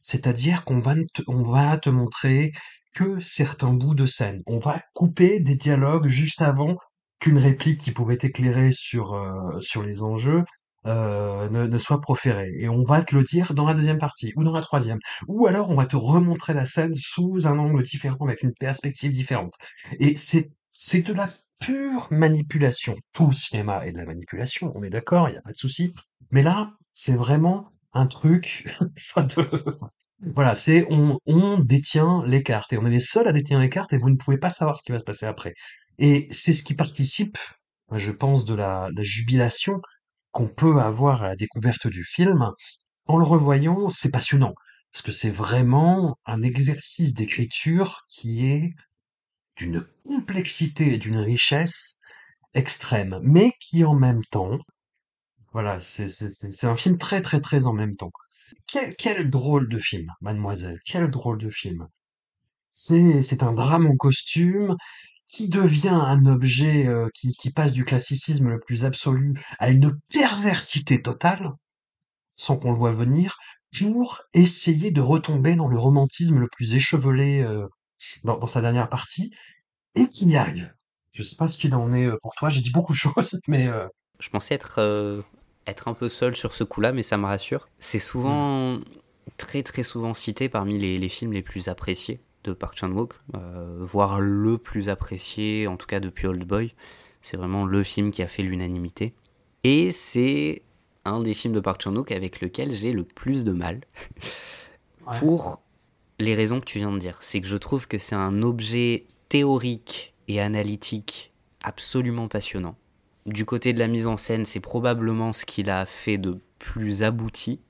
C'est-à-dire qu'on va, va te montrer que certains bouts de scène. On va couper des dialogues juste avant qu'une réplique qui pouvait éclairer sur, euh, sur les enjeux euh, ne, ne, soit proférée. Et on va te le dire dans la deuxième partie, ou dans la troisième. Ou alors on va te remontrer la scène sous un angle différent, avec une perspective différente. Et c'est, c'est de la pure manipulation. Tout cinéma est de la manipulation, on est d'accord, il n'y a pas de souci. Mais là, c'est vraiment un truc <laughs> <laughs> Voilà, c'est on, on détient les cartes et on est les seuls à détenir les cartes et vous ne pouvez pas savoir ce qui va se passer après. Et c'est ce qui participe, je pense, de la, la jubilation qu'on peut avoir à la découverte du film. En le revoyant, c'est passionnant parce que c'est vraiment un exercice d'écriture qui est d'une complexité et d'une richesse extrême, mais qui en même temps, voilà, c'est un film très très très en même temps. Quel, drôle de film, mademoiselle, quel drôle de film. C'est c'est un drame en costume qui devient un objet euh, qui, qui passe du classicisme le plus absolu à une perversité totale, sans qu'on le voit venir, pour essayer de retomber dans le romantisme le plus échevelé euh, dans, dans sa dernière partie, et qu'il y arrive. Je sais pas ce qu'il en est euh, pour toi, j'ai dit beaucoup de choses, <laughs> mais... Euh... Je pensais être, euh, être un peu seul sur ce coup-là, mais ça me rassure. C'est souvent, mmh. très très souvent cité parmi les, les, films les plus appréciés de Park Chan-wook, euh, voire le plus apprécié, en tout cas depuis Old Boy. C'est vraiment le film qui a fait l'unanimité. Et c'est un des films de Park Chan-wook avec lequel j'ai le plus de mal. Ouais. Pour les raisons que tu viens de dire. C'est que je trouve que c'est un objet théorique et analytique absolument passionnant. Du côté de la mise en scène, c'est probablement ce qu'il a fait de plus abouti.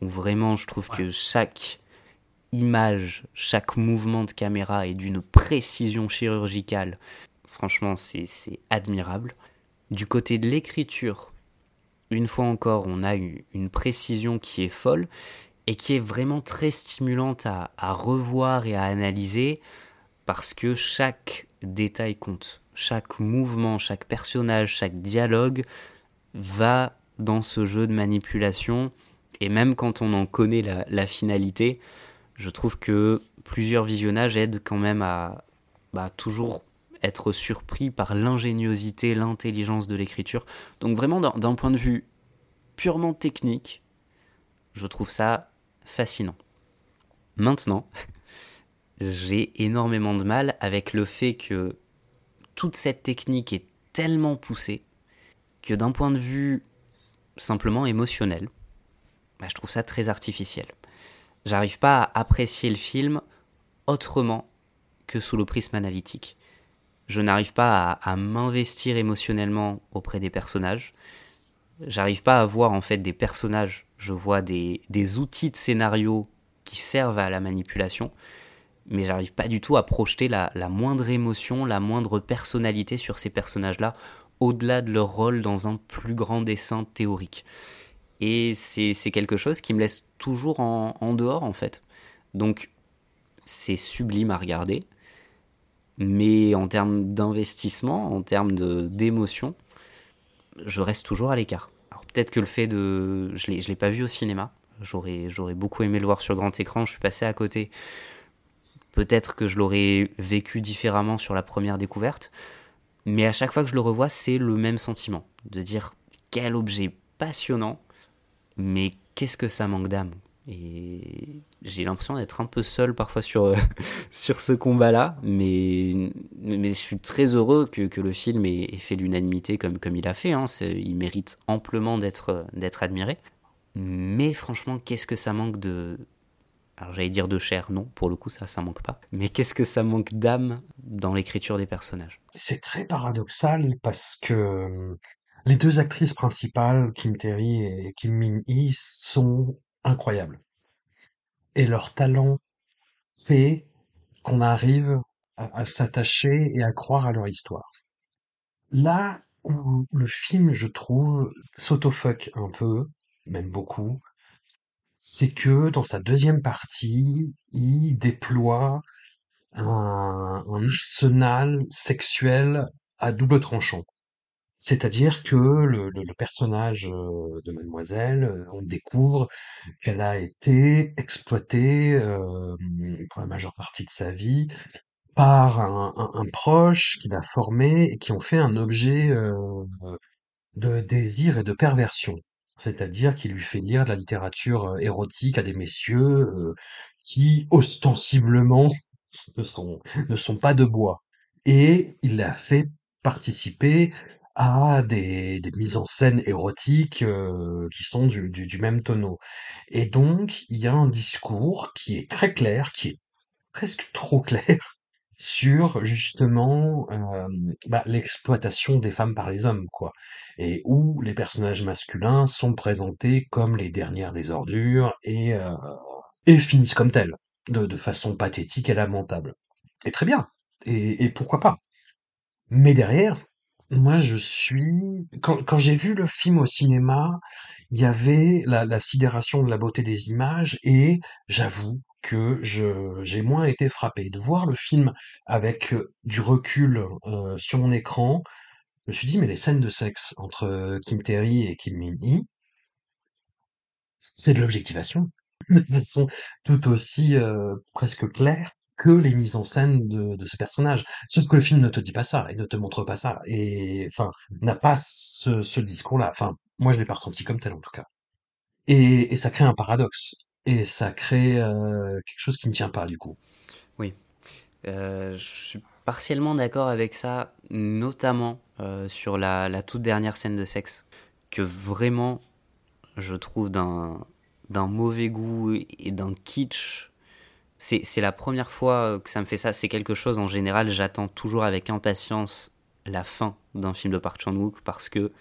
Où vraiment, je trouve ouais. que chaque image, chaque mouvement de caméra est d'une précision chirurgicale. Franchement, c'est admirable. Du côté de l'écriture, une fois encore, on a eu une précision qui est folle et qui est vraiment très stimulante à, revoir et à analyser parce que chaque détail compte. Chaque mouvement, chaque personnage, chaque dialogue va dans ce jeu de manipulation. Et même quand on en connaît la, la finalité, je trouve que plusieurs visionnages aident quand même à bah, toujours être surpris par l'ingéniosité, l'intelligence de l'écriture. Donc vraiment d'un point de vue purement technique, je trouve ça fascinant. Maintenant, <laughs> j'ai énormément de mal avec le fait que toute cette technique est tellement poussée que d'un point de vue simplement émotionnel, bah, je trouve ça très artificiel. J'arrive pas à apprécier le film autrement que sous le prisme analytique. Je n'arrive pas à, à m'investir émotionnellement auprès des personnages. J'arrive pas à voir en fait des personnages. Je vois des, outils de scénario qui servent à la manipulation mais j'arrive pas du tout à projeter la, la, moindre émotion, la moindre personnalité sur ces personnages-là, au-delà de leur rôle dans un plus grand dessin théorique. Et c'est quelque chose qui me laisse toujours en, en dehors, en fait. Donc, c'est sublime à regarder, mais en termes d'investissement, en termes d'émotion, je reste toujours à l'écart. Peut-être que le fait de... Je ne l'ai pas vu au cinéma, j'aurais beaucoup aimé le voir sur grand écran, je suis passé à côté. Peut-être que je l'aurais vécu différemment sur la première découverte, Mais à chaque fois que je le revois, c'est le même sentiment. De dire quel objet passionnant, mais qu'est-ce que ça manque d'âme? Et j'ai l'impression d'être un peu seul parfois sur, euh, <laughs> sur ce combat-là, mais, mais je suis très heureux que, que le film ait, fait l'unanimité comme, comme il a fait. Hein. Il mérite amplement d'être admiré. Mais franchement, qu'est-ce que ça manque de, alors j'allais dire de chair, non, pour le coup ça, ça manque pas. Mais qu'est-ce que ça manque d'âme dans l'écriture des personnages? C'est très paradoxal parce que euh, les deux actrices principales, Kim Terry et Kim Min-hee, sont incroyables. Et leur talent fait qu'on arrive à, s'attacher et à croire à leur histoire. Là où le film, je trouve, s'autofuck un peu, même beaucoup, c'est que dans sa deuxième partie, il déploie un arsenal sexuel à double tranchant. C'est-à-dire que le, personnage euh, de Mademoiselle, euh, on découvre qu'elle a été exploitée euh, pour la majeure partie de sa vie par un, proche qui l'a formé et qui ont fait un objet de désir et de perversion. C'est-à-dire qu'il lui fait lire de la littérature érotique à des messieurs qui, ostensiblement, ne sont pas de bois. Et il l'a fait participer des, mises en scène érotiques euh, qui sont du, même tonneau. Et donc, il y a un discours qui est très clair, qui est presque trop clair, <laughs> sur justement euh, bah, l'exploitation des femmes par les hommes, quoi. Et où les personnages masculins sont présentés comme les dernières des ordures et, euh, finissent comme tels, de, de façon pathétique et lamentable. Et très bien. Et, et pourquoi pas. Mais derrière, moi je suis... Quand, j'ai vu le film au cinéma, il y avait la, sidération de la beauté des images et j'avoue que je j'ai moins été frappé. De voir le film avec, heu, du recul, heu, sur mon écran, je me suis dit: «Mais les scènes de sexe entre, Kim Terry et Kim Min-hee» «c'est de l'objectivation, <laughs> de façon tout aussi, presque claire que les mises en scène de ce personnage». Sauf que le film ne te dit pas ça et ne te montre pas ça et enfin, n'a pas ce discours-là. Enfin, moi je l'ai pas ressenti comme tel en tout cas et ça crée un paradoxe. Et ça crée euh, quelque chose qui ne tient pas du coup. Oui, euh, je suis partiellement d'accord avec ça, notamment euh, sur la, toute dernière scène de sexe, que vraiment je trouve d'un mauvais goût et d'un kitsch. C'est la première fois que ça me fait ça. C'est quelque chose, en général, j'attends toujours avec impatience la fin d'un film de Park Chan-wook parce que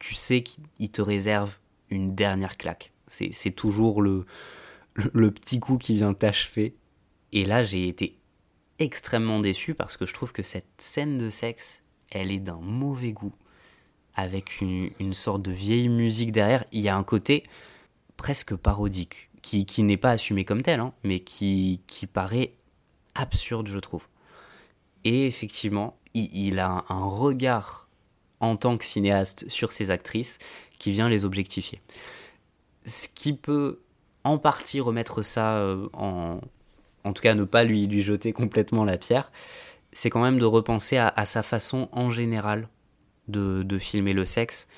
tu sais qu'il te réserve une dernière claque c'est toujours le, le petit coup qui vient t'achever. Et là, j'ai été extrêmement déçu parce que je trouve que cette scène de sexe, elle est d'un mauvais goût. Avec une, une, sorte de vieille musique derrière. Il y a un côté presque parodique, qui, n'est pas assumé comme tel, hein, mais qui, qui paraît absurde, je trouve. Et effectivement, il, a un, un regard en tant que cinéaste sur ces actrices qui vient les objectifier ce qui peut en partie remettre ça euh, en. En tout cas, ne pas lui, lui jeter complètement la pierre, c'est quand même de repenser à, à, sa façon en général de, de, filmer le sexe.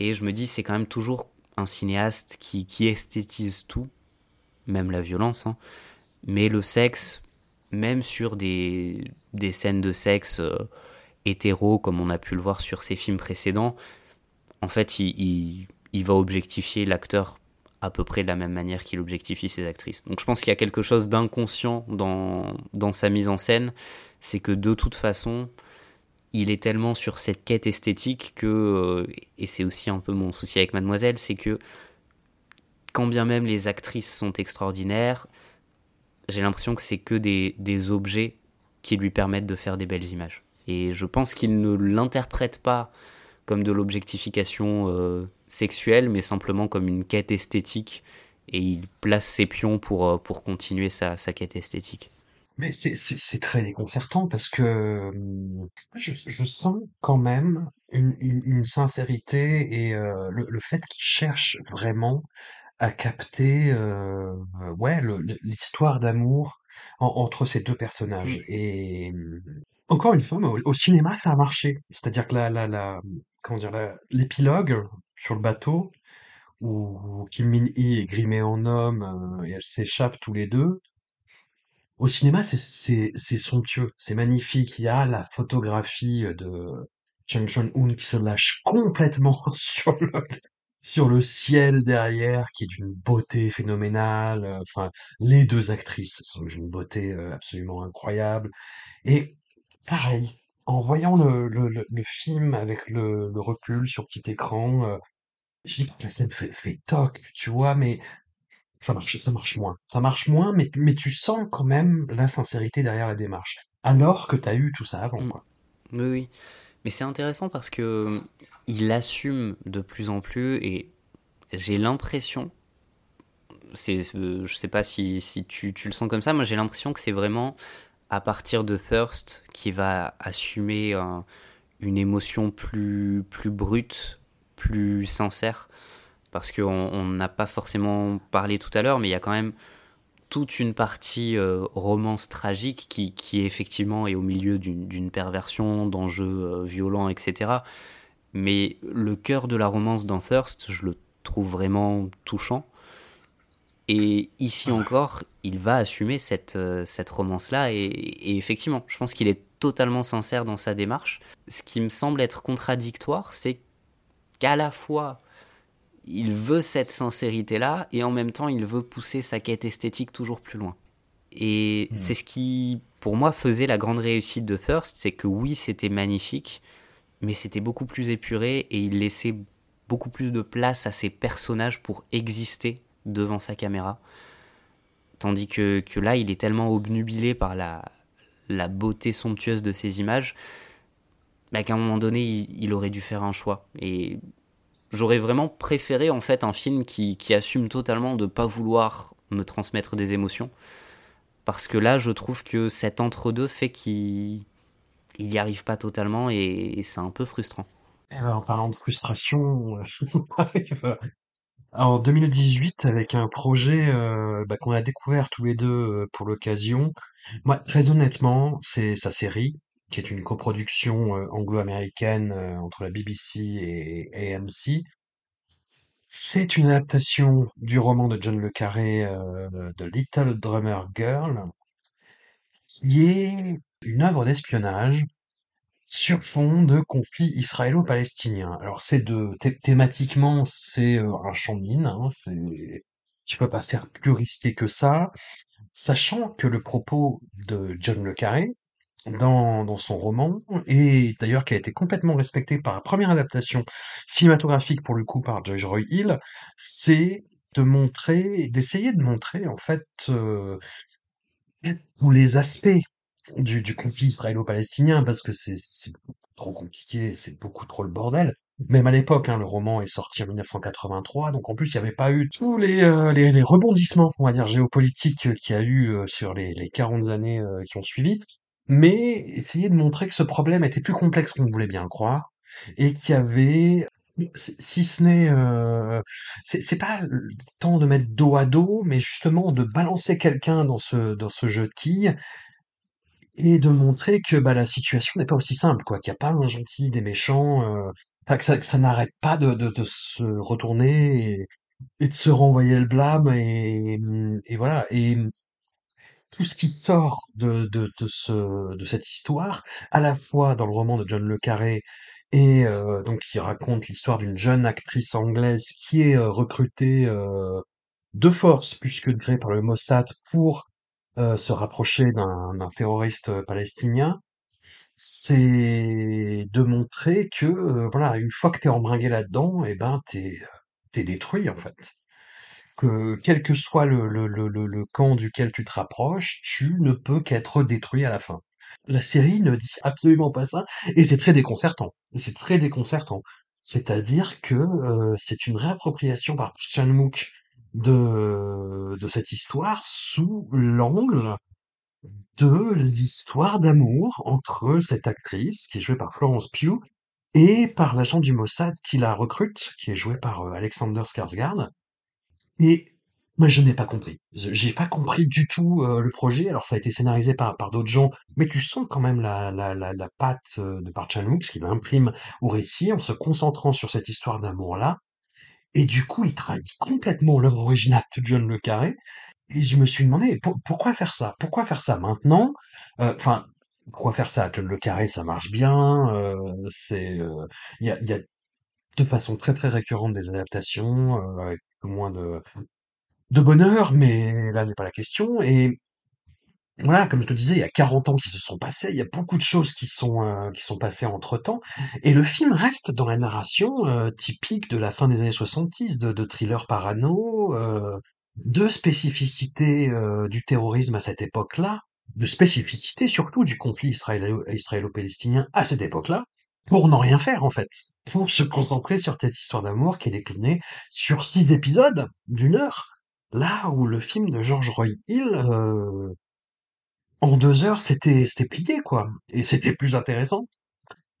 Et je me dis, c'est quand même toujours un cinéaste qui, qui esthétise tout, même la violence, hein, mais le sexe, même sur des, des scènes de sexe euh, hétéro, comme on a pu le voir sur ses films précédents, en fait, il, il il va objectifier l'acteur à peu près de la même manière qu'il objectifie ses actrices. Donc je pense qu'il y a quelque chose d'inconscient dans, dans sa mise en scène, c'est que de toute façon, il est tellement sur cette quête esthétique que, euh, et c'est aussi un peu mon souci avec Mademoiselle, c'est que quand bien même les actrices sont extraordinaires, j'ai l'impression que c'est que des, des objets qui lui permettent de faire des belles images. Et je pense qu'il ne l'interprète pas comme de l'objectification euh, sexuelle, mais simplement comme une quête esthétique. Et il place ses pions pour, euh, pour continuer sa, sa quête esthétique. Mais c'est très déconcertant parce que hum, je, je sens quand même une, une, une sincérité et euh, le, le, fait qu'il cherche vraiment à capter euh, ouais l'histoire d'amour entre ces deux personnages. Et encore une fois, au, au cinéma, ça a marché. C'est-à-dire que la, la, la, comment dire, l'épilogue sur le bateau, où Kim Min-hee est grimée en homme euh, et elles s'échappent tous les deux. Au cinéma, c'est c'est somptueux, c'est magnifique. Il y a la photographie de Chung Chun-hoon qui se lâche complètement <laughs> sur le sur le ciel derrière, qui est d'une beauté phénoménale. euh, Enfin, les deux actrices sont d'une beauté euh, absolument incroyable. Et pareil, en voyant le, le, le, film avec le, recul sur petit écran, euh, je dis que la scène fait, fait toc, tu vois, mais ça marche, ça marche moins. Ça marche moins, mais, mais tu sens quand même la sincérité derrière la démarche. Alors que t'as eu tout ça avant, Mm. quoi. Oui, oui. Mais c'est intéressant parce que euh, il assume de plus en plus et j'ai l'impression, c'est, euh, je sais pas si, si tu, tu le sens comme ça, moi j'ai l'impression que c'est vraiment à partir de Thirst qui va assumer un- une émotion plus, plus brute, plus sincère. Parce qu'on on n'a pas forcément parlé tout à l'heure, mais il y a quand même toute une partie euh, romance tragique qui, qui effectivement est au milieu d'une d'une perversion, d'enjeux euh, violents, etc. Mais le cœur de la romance dans Thirst, je le trouve vraiment touchant. Et ici encore, il va assumer cette, euh, cette romance-là. Et, et effectivement, je pense qu'il est totalement sincère dans sa démarche. Ce qui me semble être contradictoire, c'est qu'à la fois, il veut cette sincérité-là, et en même temps, il veut pousser sa quête esthétique toujours plus loin. Et c'est ce qui, pour moi, faisait la grande réussite de Thirst, c'est que oui, c'était magnifique, mais c'était beaucoup plus épuré, et il laissait beaucoup plus de place à ses personnages pour exister devant sa caméra. Tandis que, que là, il est tellement obnubilé par la, la beauté somptueuse de ces images bah, qu'à un moment donné, il, il aurait dû faire un choix. Et j'aurais vraiment préféré en fait un film qui, qui assume totalement de pas vouloir me transmettre des émotions. Parce que là, je trouve que cet entre-deux fait qu'il il y arrive pas totalement et, c'est un peu frustrant. Eh ben, en parlant de frustration, on arrive <laughs> en 2018 avec un projet euh, bah, qu'on a découvert tous les deux euh, pour l'occasion. Moi, très honnêtement, c'est sa série, qui est une coproduction euh, anglo-américaine euh, entre la BBC et AMC. C'est une adaptation du roman de John le Carré, euh, de Little Drummer Girl, qui est une œuvre d'espionnage sur fond de conflit israélo-palestinien. Alors c'est thématiquement c'est euh, un champ de mine, hein, c'est tu peux pas faire plus risqué que ça, sachant que le propos de John le Carré dans, son roman, et d'ailleurs qui a été complètement respecté par la première adaptation cinématographique pour le coup par George Roy Hill, c'est de montrer, d'essayer de montrer en fait euh, tous les aspects du, conflit israélo-palestinien parce que c'est trop compliqué, c'est beaucoup trop le bordel. Même à l'époque, hein, le roman est sorti en 1983, donc en plus il n'y avait pas eu tous les, euh, les, rebondissements, on va dire, géopolitiques qu'il y a eu euh, sur les, les 40 années qui ont suivi. Mais essayer de montrer que ce problème était plus complexe qu'on voulait bien croire, et qu'il y avait, si ce n'est, euh, c'est pas temps de mettre dos à dos, mais justement de balancer quelqu'un dans ce, dans ce jeu de quilles, et de montrer que bah, la situation n'est pas aussi simple, quoi, qu'il n'y a pas un gentil des méchants, euh, que ça, n'arrête pas de, de, se retourner et, et de se renvoyer le blâme et, et voilà. Et tout ce qui sort de, de, de, ce, de cette histoire, à la fois dans le roman de John le Carré et euh, donc qui raconte l'histoire d'une jeune actrice anglaise qui est euh, recrutée euh, de force, puisque créée par le Mossad pour euh, se rapprocher d'un terroriste palestinien, c'est de montrer que voilà, une fois que t'es embringué là-dedans, et ben t'es t'es détruit en fait. Que quel que soit le, camp duquel tu te rapproches, tu ne peux qu'être détruit à la fin. La série ne dit absolument pas ça, et c'est très déconcertant. C'est très déconcertant. C'est-à-dire que euh, c'est une réappropriation par Chan-wook de, de cette histoire sous l'angle de l'histoire d'amour entre cette actrice, qui est jouée par Florence Pugh, et par l'agent du Mossad qui la recrute, qui est joué par euh, Alexander Skarsgård. Et Moi, je n'ai pas compris. J'ai pas compris du tout euh, le projet. Alors, ça a été scénarisé par, par d'autres gens, mais tu sens quand même la, la, la, la patte euh, de Park Chan-wook, ce qu'il imprime au récit, en se concentrant sur cette histoire d'amour-là. Et du coup, il trahit complètement l'œuvre originale de John le Carré. Et je me suis demandé, pour- pourquoi faire ça? Pourquoi faire ça maintenant? Euh, Enfin, pourquoi faire ça? John le Carré, ça marche bien. c'est, il y a de façon très très récurrente des adaptations, euh, avec moins de, de bonheur, mais là n'est pas la question. Et voilà, comme je te disais, il y a 40 ans qui se sont passés, il y a beaucoup de choses qui sont euh, qui sont passées entre-temps, et le film reste dans la narration euh, typique de la fin des années 70, de, de thriller parano, euh, de spécificité du terrorisme à cette époque-là, de spécificité surtout du conflit israélo- israélo-palestinien à cette époque-là, pour n'en rien faire en fait, pour se concentrer sur cette histoire d'amour qui est déclinée sur six épisodes d'une heure. Là où le film de George Roy Hill, euh, en 2 heures, c'était c'était plié, quoi et c'était plus intéressant.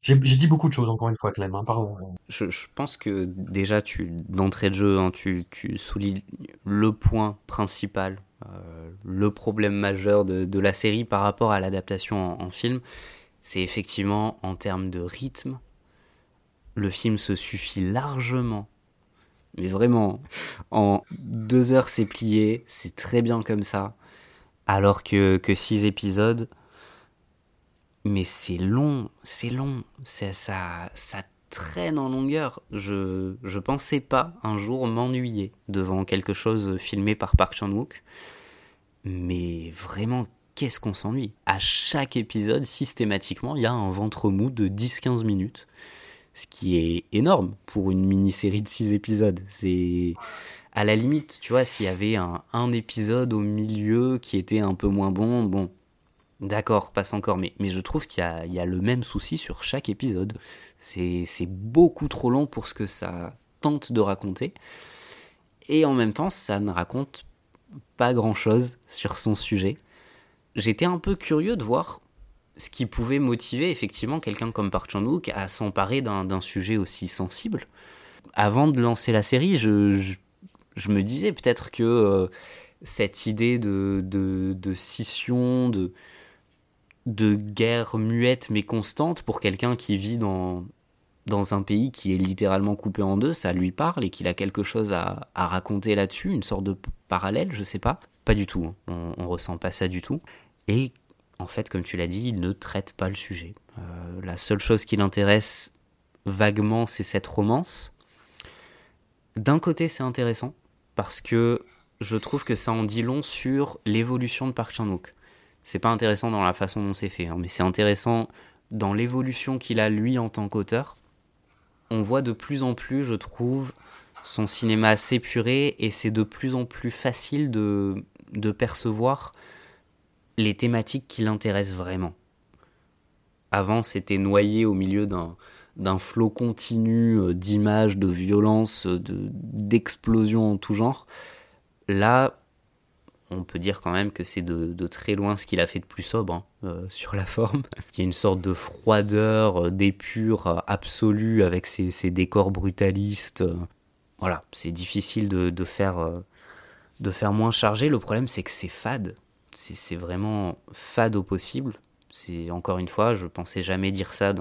J'ai dit beaucoup de choses, encore une fois, Clem, hein, pardon. Je, pense que déjà, tu d'entrée de jeu, hein, tu, soulignes le point principal, euh, le problème majeur de, la série par rapport à l'adaptation en film. C'est effectivement en termes de rythme, le film se suffit largement. Mais vraiment, en deux heures, c'est plié, c'est très bien comme ça. Alors que, que six épisodes, mais c'est long, c'est long, ça, ça, ça traîne en longueur. Je, je pensais pas un jour m'ennuyer devant quelque chose filmé par Park Chan-wook, mais vraiment, qu'est-ce qu'on s'ennuie? À chaque épisode, systématiquement, il y a un ventre mou de 10-15 minutes, ce qui est énorme pour une mini-série de 6 épisodes. C'est à la limite, tu vois, s'il y avait un, épisode au milieu qui était un peu moins bon, bon, D'accord, passe encore, mais, je trouve qu'il y y a le même souci sur chaque épisode. C'est beaucoup trop long pour ce que ça tente de raconter. Et en même temps, ça ne raconte pas grand-chose sur son sujet. J'étais un peu curieux de voir ce qui pouvait motiver effectivement quelqu'un comme Park Chan-wook à s'emparer d'un sujet aussi sensible. Avant de lancer la série, je, me disais peut-être que euh, cette idée de, de, de scission, de, de guerre muette mais constante pour quelqu'un qui vit dans, dans un pays qui est littéralement coupé en deux, ça lui parle et qu'il a quelque chose à, raconter là-dessus, une sorte de parallèle, je sais pas. Pas du tout, hein. on, on ressent pas ça du tout. Et en fait, comme tu l'as dit, il ne traite pas le sujet. Euh, la seule chose qui l'intéresse vaguement, c'est cette romance. D'un côté, c'est intéressant parce que je trouve que ça en dit long sur l'évolution de Park Chan-wook. C'est pas intéressant dans la façon dont c'est fait, hein, mais c'est intéressant dans l'évolution qu'il a lui en tant qu'auteur. On voit de plus en plus, je trouve, son cinéma s'épurer et c'est de plus en plus facile de, de percevoir les thématiques qui l'intéressent vraiment. Avant, c'était noyé au milieu d'un flot continu euh, d'images, de violences, de- d'explosions en tout genre. Là, on peut dire quand même que c'est de, de très loin ce qu'il a fait de plus sobre hein, euh, sur la forme. <laughs> Il y a une sorte de froideur, euh, d'épure euh, absolue avec ces, ces décors brutalistes. euh. Voilà, c'est difficile de, de faire, euh, de faire moins chargé. Le problème, c'est que c'est fade. C'est vraiment fade au possible. C'est encore une fois, je pensais jamais dire ça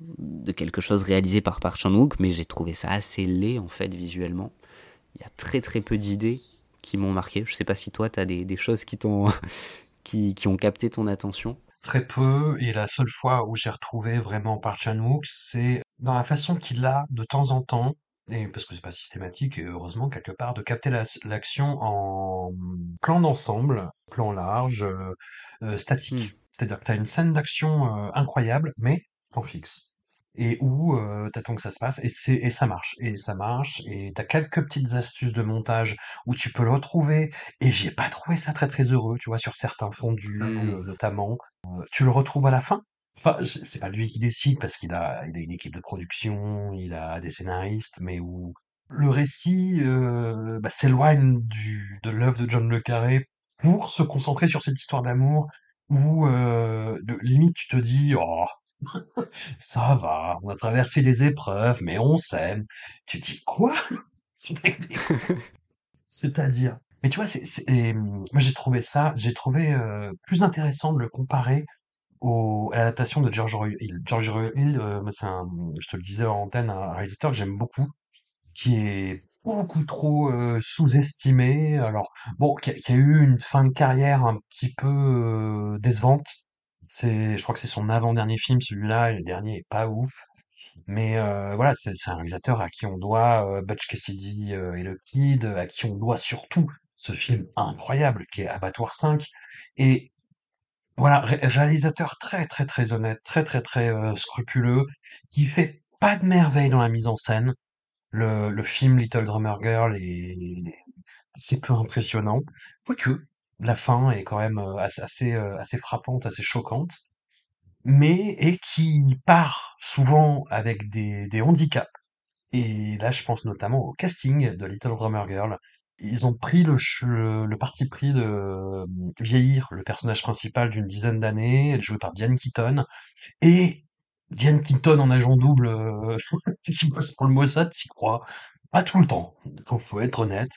de quelque chose réalisé par Park Chan-wook, mais j'ai trouvé ça assez laid en fait visuellement. Il y a très très peu d'idées qui m'ont marqué. Je sais pas si toi, tu as des, des choses qui, t'ont <laughs> qui, qui ont capté ton attention. Très peu, et la seule fois où j'ai retrouvé vraiment Park Chan-wook, c'est dans la façon qu'il a de temps en temps, et parce que c'est pas systématique, et heureusement quelque part, de capter la- l'action en plan d'ensemble, plan large, euh, euh, statique. Hmm. C'est-à-dire que tu as une scène d'action euh, incroyable, mais plan fixe. Et où euh, t'attends que ça se passe, et, c'est, et ça marche, et ça marche, et t'as quelques petites astuces de montage où tu peux le retrouver, et j'ai pas trouvé ça très très heureux, tu vois, sur certains fondus, euh, notamment. Tu le retrouves à la fin? Enfin, c'est pas lui qui décide parce qu'il a, une équipe de production, il a des scénaristes, mais où le récit euh, bah, s'éloigne du de l'œuvre de John le Carré pour se concentrer sur cette histoire d'amour où euh, de, limite tu te dis oh <laughs> ça va, on a traversé des épreuves, mais on s'aime. Tu te dis quoi? <laughs> C'est-à-dire. Mais tu vois, c'est, moi j'ai trouvé ça, j'ai trouvé euh, plus intéressant de le comparer au, à l'adaptation de George Roy Hill. George Roy Hill, euh, c'est un, je te le disais en antenne, un réalisateur que j'aime beaucoup, qui est beaucoup trop euh, sous-estimé. Alors bon, qui a, qui a eu une fin de carrière un petit peu euh, décevante. C'est, je crois que c'est son avant-dernier film, celui-là, et le dernier est pas ouf. Mais euh, voilà, c'est c'est un réalisateur à qui on doit euh, Butch Cassidy euh, et le Kid, à qui on doit surtout ce film incroyable qui est Abattoir 5. Et voilà, ré- réalisateur très très très honnête, très très très euh, scrupuleux, qui fait pas de merveille dans la mise en scène. Le, le film Little Drummer Girl est assez peu impressionnant, quoique la fin est quand même euh, assez assez, euh, assez frappante, assez choquante mais et qui part souvent avec des, des handicaps. Et là, je pense notamment au casting de Little Drummer Girl. Ils ont pris le, parti pris de euh, vieillir le personnage principal d'une dizaine d'années, elle est jouée par Diane Keaton, et Diane Keaton en agent double euh, <laughs> qui bosse pour le Mossad, t'y crois. Pas tout le temps, faut, faut être honnête.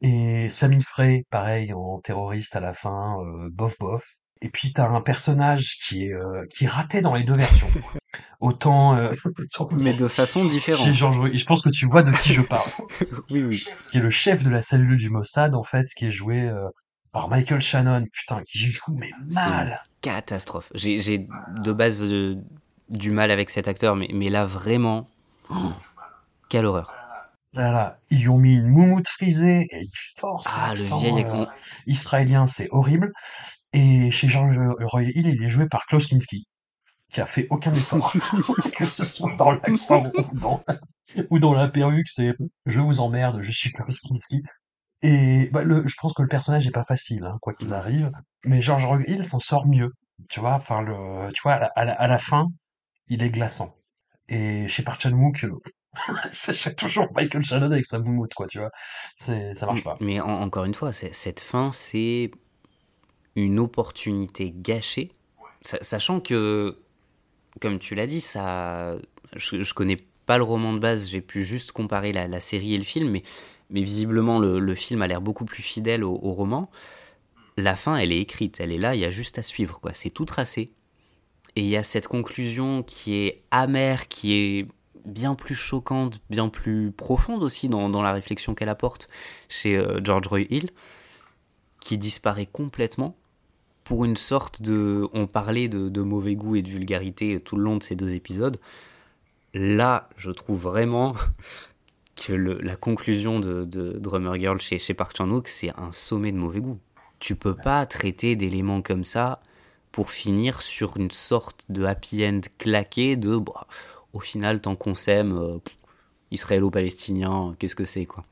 Et Sammy Frey, pareil, en terroriste à la fin, euh, bof bof. Et puis t'as un personnage qui est euh, qui raté dans les deux versions. Autant, euh, autant <laughs> Mais de façon différente. Roy- Je pense que tu vois de qui je parle. <laughs> Oui, oui. Qui est le chef de la cellule du Mossad en fait, qui est joué euh, par Michael Shannon. Putain, qui joue mais mal. catastrophe. J'ai j'ai de base euh, du mal avec cet acteur, mais, mais là vraiment, oh, quelle horreur. Là, là, ils ont mis une moumoute frisée et ils forcent Ah, le l'accent vieil euh, israélien, c'est horrible. Et chez George Roy Hill, il est joué par Klaus Kinski, qui a fait aucun effort, <laughs> que ce soit dans l'accent ou dans, ou dans la perruque, c'est je vous emmerde, je suis Klaus Kinski. Et bah, le, je pense que le personnage est pas facile, hein, quoi qu'il arrive, mais George Roy Hill s'en sort mieux. Tu vois, enfin le, tu vois, à la, à la- à la fin, il est glaçant. Et chez Park Chan-wook, euh, <laughs> c'est toujours Michael Shannon avec sa moumoute, quoi, tu vois. C'est, ça marche pas. Mais en- encore une fois, c'est- cette fin, c'est une opportunité gâchée, sa- sachant que, comme tu l'as dit, ça, je, je connais pas le roman de base, j'ai pu juste comparer la, série et le film, mais, mais visiblement le, film a l'air beaucoup plus fidèle au, roman. La fin, elle est écrite, elle est là, il y a juste à suivre, quoi. C'est tout tracé. Et il y a cette conclusion qui est amère, qui est bien plus choquante, bien plus profonde aussi dans, dans la réflexion qu'elle apporte chez euh, George Roy Hill, qui disparaît complètement pour une sorte de... On parlait de, de mauvais goût et de vulgarité tout le long de ces deux épisodes. Là, je trouve vraiment <laughs> que le- la conclusion de, de Drummer Girl chez, chez Park Chan-wook, c'est un sommet de mauvais goût. Tu peux pas traiter d'éléments comme ça pour finir sur une sorte de happy end claqué de bah, au final tant qu'on s'aime euh, israélo-palestinien qu'est-ce que c'est quoi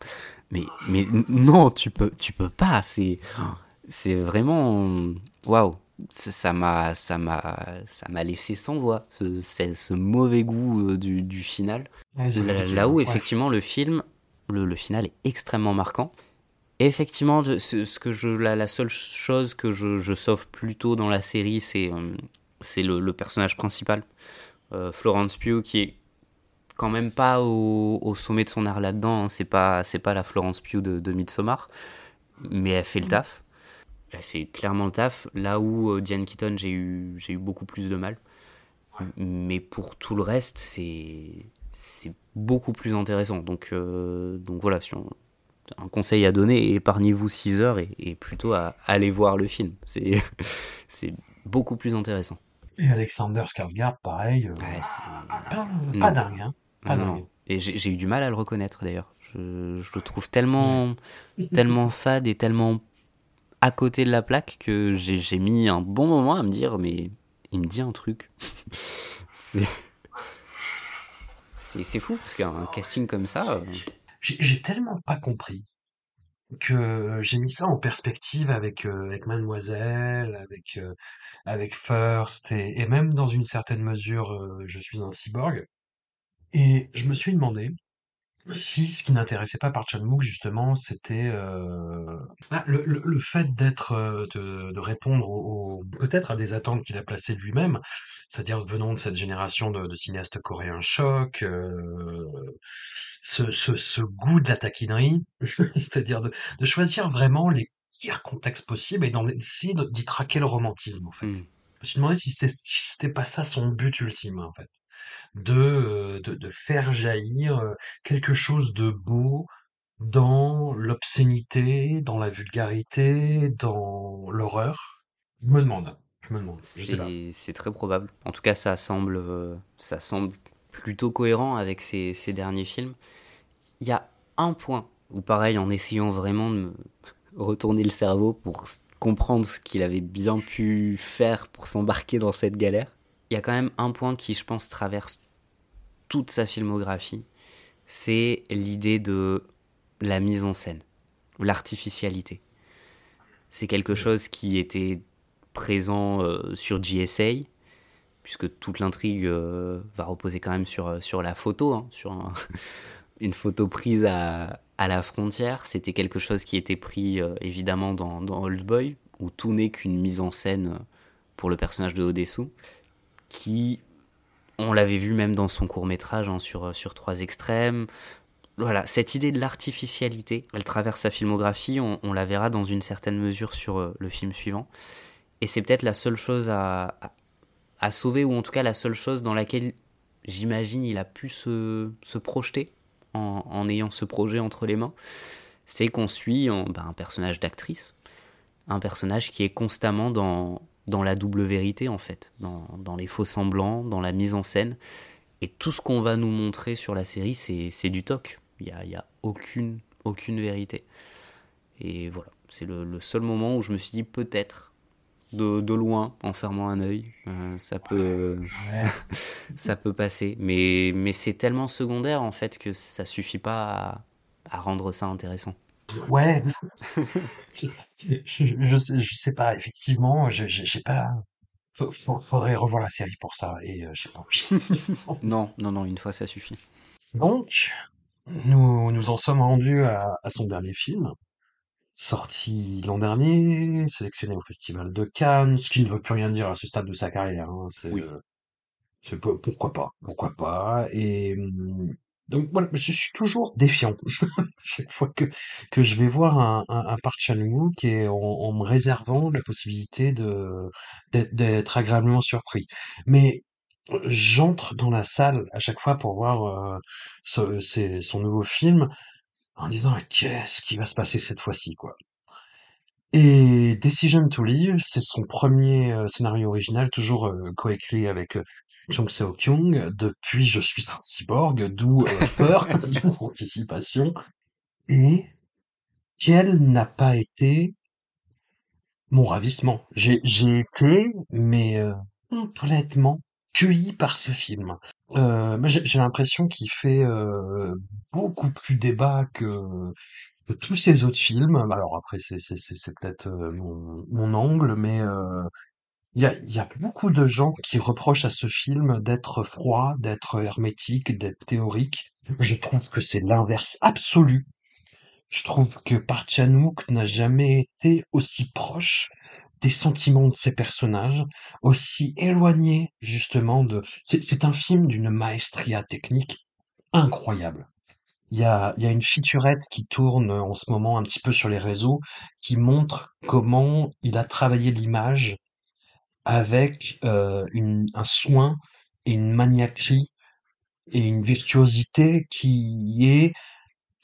mais mais non tu peux tu peux pas c'est c'est vraiment waouh ça m'a ça m'a ça m'a laissé sans voix ce, ce, ce mauvais goût euh, du, du final Ouais, Là, où Ouais. effectivement le film, le, le final est extrêmement marquant. Et effectivement, ce, ce que je, la, la seule chose que je, je sauve plutôt dans la série, c'est euh, c'est le, le personnage principal, euh, Florence Pugh, qui est quand même pas au, au sommet de son art là-dedans. hein. C'est pas c'est pas la Florence Pugh de, de Midsommar, mais elle fait le taf. Elle fait clairement le taf. Là où euh, Diane Keaton, j'ai eu j'ai eu beaucoup plus de mal. Mais pour tout le reste, c'est c'est beaucoup plus intéressant. Donc, euh, donc voilà, si on- un conseil à donner, épargnez-vous 6 heures et, et plutôt à aller voir le film. C'est <laughs> c'est beaucoup plus intéressant. Et Alexander Skarsgård, pareil, euh, Ouais, pas, pas dingue, hein. Pas non, dingue. Et j'ai j'ai eu du mal à le reconnaître d'ailleurs. Je, je le trouve tellement, <laughs> tellement fade et tellement à côté de la plaque que j'ai mis un bon moment à me dire, mais il me dit un truc. <laughs> C'est- fou parce qu'un casting comme ça. euh, J'ai j'ai tellement pas compris que j'ai mis ça en perspective avec, euh, avec Mademoiselle, avec, euh, avec First, et, et même dans une certaine mesure, euh, je suis un cyborg. Et je me suis demandé, Si, ce qui n'intéressait pas par Chan-wook justement, c'était euh, ah, le, le, le fait d'être, euh, de, de répondre au, au- peut-être à des attentes qu'il a placées lui-même, c'est-à-dire venant de cette génération de, de cinéastes coréens choc, euh, ce, ce, ce goût de la taquinerie, <laughs> c'est-à-dire de, de choisir vraiment les pires contextes possibles et d'en essayer de- d'y traquer le romantisme en fait. Hmm. Je me suis demandé si c'était pas ça son but ultime en fait de, euh, de, de faire jaillir euh, quelque chose de beau dans l'obscénité, dans la vulgarité, dans l'horreur? Je me demande, je me demande. C'est très probable. En tout cas, ça semble, euh, ça semble plutôt cohérent avec ses, ses derniers films. Il y a un point où, pareil, en essayant vraiment de me retourner le cerveau pour comprendre ce qu'il avait bien pu faire pour s'embarquer dans cette galère, il y a quand même un point qui, je pense, traverse toute sa filmographie. C'est l'idée de la mise en scène, l'artificialité. C'est quelque chose qui était présent euh, sur GSA, puisque toute l'intrigue euh, va reposer quand même sur, euh, sur la photo, hein, sur un- <laughs> une photo prise à, à la frontière. C'était quelque chose qui était pris euh, évidemment dans, dans Old Boy, où tout n'est qu'une mise en scène pour le personnage de Odessu, qui, on l'avait vu même dans son court métrage sur, euh, sur Trois Extrêmes. Voilà, cette idée de l'artificialité, elle traverse sa filmographie, on, la verra dans une certaine mesure sur euh, le film suivant. Et c'est peut-être la seule chose à, sauver, ou en tout cas la seule chose dans laquelle j'imagine il a pu se, se projeter en, en ayant ce projet entre les mains. C'est qu'on suit en- ben, un personnage d'actrice, un personnage qui est constamment dans, dans la double vérité en fait, dans, les faux semblants, dans la mise en scène. Et tout ce qu'on va nous montrer sur la série, c'est du toc. Il n'y a, y a aucune, aucune vérité. Et voilà, c'est le, seul moment où je me suis dit peut-être de, de loin, en fermant un œil, euh, ça peut, <laughs> ça, peut passer. Mais, mais c'est tellement secondaire en fait que ça suffit pas à rendre ça intéressant. Ouais, <laughs> je, je, sais, je sais pas, effectivement, je- je- j'ai pas. Faudrait revoir la série pour ça, et euh, j'ai pas envie. <laughs> Non, non, non, une fois ça suffit. Donc, nous nous en sommes rendus à, à son dernier film, sorti l'an dernier, sélectionné au Festival de Cannes, ce qui ne veut plus rien dire à ce stade de sa carrière. hein, Oui. euh, pourquoi pas, pourquoi pas. Et hum, donc voilà, je suis toujours défiant <laughs> chaque fois que que je vais voir un, un, Park Chan-wook et en, en me réservant la possibilité de d'être agréablement surpris. Mais j'entre dans la salle à chaque fois pour voir euh, son nouveau film en disant qu'est-ce qui va se passer cette fois-ci quoi? Et Decision to Live, c'est son premier euh, scénario original, toujours euh, coécrit avec euh, Chung Seo-kyung, depuis Je suis un cyborg, d'où euh, peur, <laughs> d'où anticipation, et quel n'a pas été mon ravissement? J'ai j'ai été, mais euh, complètement cueilli par ce film. Euh, j'ai j'ai l'impression qu'il fait euh, beaucoup plus débat que, que tous ces autres films. Alors après, c'est c'est c'est c'est peut-être euh, mon, mon angle, mais euh, il y a y a beaucoup de gens qui reprochent à ce film d'être froid, d'être hermétique, d'être théorique. Je trouve que c'est l'inverse absolu. Je trouve que Park n'a jamais été aussi proche des sentiments de ses personnages, aussi éloigné justement de... C'est un film d'une maestria technique incroyable. Il y a, y a une featurette qui tourne en ce moment un petit peu sur les réseaux qui montre comment il a travaillé l'image avec euh, un soin et une maniaquerie et une virtuosité qui est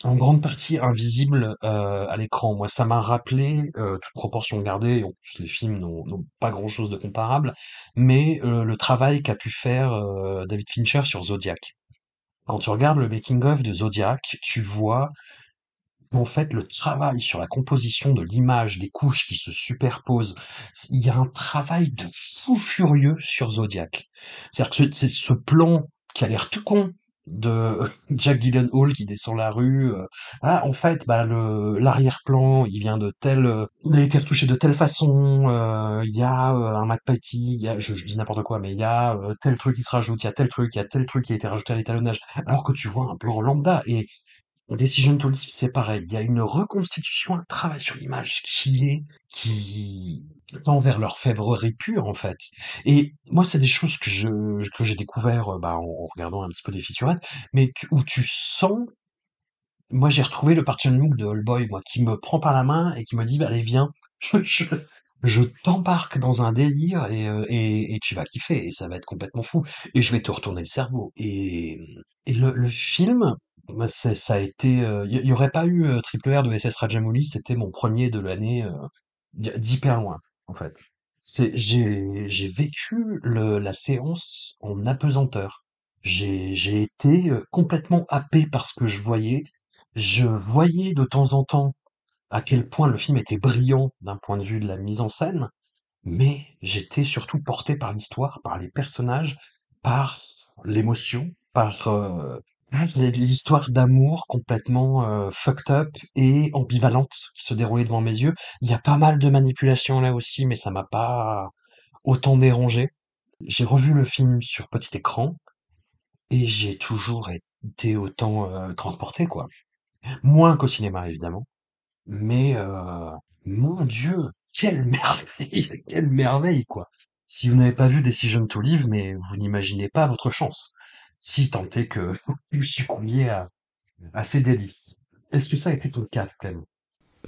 en grande partie invisible euh, à l'écran. Moi, ça m'a rappelé, euh, toute proportion gardée, les films n'ont pas grand-chose de comparable, mais le travail qu'a pu faire David Fincher sur Zodiac. Quand tu regardes le making-of de Zodiac, tu vois en fait le travail sur la composition de l'image, des couches qui se superposent. Il y a un travail de fou furieux sur Zodiac. C'est-à-dire que c'est ce plan qui a l'air tout con de <laughs> Jack Gyllenhaal qui descend la rue. euh, ah, en fait, bah le l'arrière-plan, il vient de tel, euh, il a été retouché de telle façon. euh, Il y a un Matt Patty, il y a, je, dis n'importe quoi, mais il y a tel truc qui se rajoute, il y a tel truc, il y a tel truc qui a été rajouté à l'étalonnage. Alors que tu vois un plan lambda et Decision to Live, c'est pareil. Il y a une reconstitution, un travail sur l'image qui est, qui tend vers l'orfèvrerie pure, en fait. Et moi, c'est des choses que je, que j'ai découvert, euh, bah, en, regardant un petit peu des featurettes, mais où tu sens, moi, j'ai retrouvé le Park Chan-wook de Boy, moi, qui me prend par la main et qui me dit, bah, allez, viens, <laughs> je, t'embarque dans un délire et, euh, et, et tu vas kiffer et ça va être complètement fou et je vais te retourner le cerveau. Et, et le film, moi, c'est- ça a été, il y, y aurait pas eu euh, Triple R de SS Rajamouli, c'était mon premier de l'année euh, d'hy- d'hyper loin, en fait. C'est, j'ai, j'ai vécu le, la séance en apesanteur. J'ai, j'ai été euh, complètement happé par ce que je voyais. Je voyais de temps en temps à quel point le film était brillant d'un point de vue de la mise en scène, mais j'étais surtout porté par l'histoire, par les personnages, par l'émotion, par euh, l'histoire d'amour complètement euh, fucked up et ambivalente qui se déroulait devant mes yeux. Il y a pas mal de manipulations là aussi, mais ça m'a pas autant dérangé. J'ai revu le film sur petit écran et j'ai toujours été autant euh, transporté, quoi. Moins qu'au cinéma, évidemment. Mais euh, mon Dieu, quelle <laughs> merveille, quelle merveille quoi. Si vous n'avez pas vu Decision to Live, mais vous n'imaginez pas votre chance. Si tant est que <laughs> vous succombiez à, à ces délices. Est-ce que ça a été ton cas, Clem?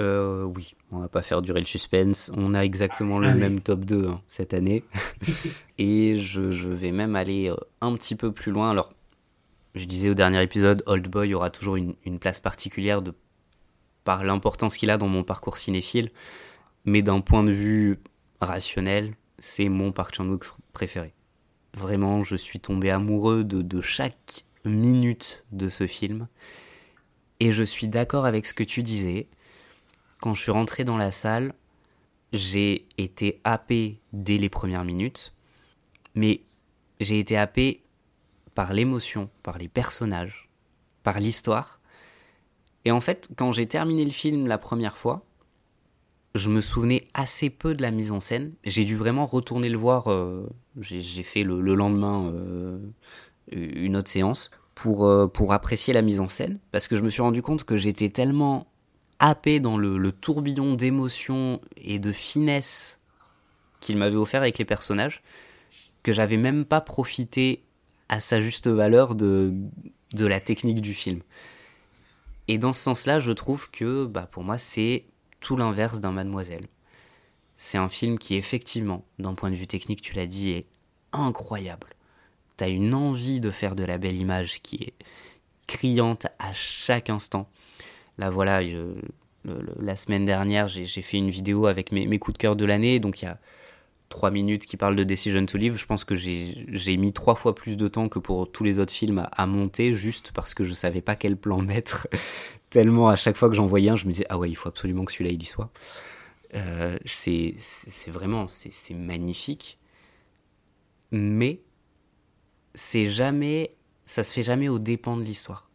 Euh, oui, on va pas faire durer le suspense. On a exactement le même top 2 hein, cette année. <laughs> Et je, je vais même aller euh, un petit peu plus loin. Alors, je disais au dernier épisode, Old Boy aura toujours une, une place particulière de, par l'importance qu'il a dans mon parcours cinéphile. Mais d'un point de vue rationnel, c'est mon Park Chan-wook préféré. Vraiment, je suis tombé amoureux de, chaque minute de ce film. Et je suis d'accord avec ce que tu disais. Quand je suis rentré dans la salle, j'ai été happé dès les premières minutes, mais j'ai été happé par l'émotion, par les personnages, par l'histoire. Et en fait, quand j'ai terminé le film la première fois, je me souvenais assez peu de la mise en scène. J'ai dû vraiment retourner le voir. euh, j'ai fait le, le lendemain euh, une autre séance pour, euh, pour apprécier la mise en scène, parce que je me suis rendu compte que j'étais tellement happé dans le, le tourbillon d'émotions et de finesse qu'il m'avait offert avec les personnages, que j'avais même pas profité à sa juste valeur de, de la technique du film. Et dans ce sens-là, je trouve que bah, pour moi, c'est tout l'inverse d'un Mademoiselle. C'est un film qui, effectivement, d'un point de vue technique, tu l'as dit, est incroyable. T'as une envie de faire de la belle image qui est criante à chaque instant. Là, voilà, la semaine dernière, j'ai fait une vidéo avec mes, coups de cœur de l'année. Donc, il y a trois minutes qui parlent de Decision to Live. Je pense que j'ai mis trois fois plus de temps que pour tous les autres films à, monter, juste parce que je savais pas quel plan <laughs> mettre. Tellement à chaque fois que j'en voyais un, je me disais, ah ouais, il faut absolument que celui-là, il y soit. Euh, c'est vraiment, c'est magnifique. Mais c'est jamais, ça se fait jamais aux dépens de l'histoire.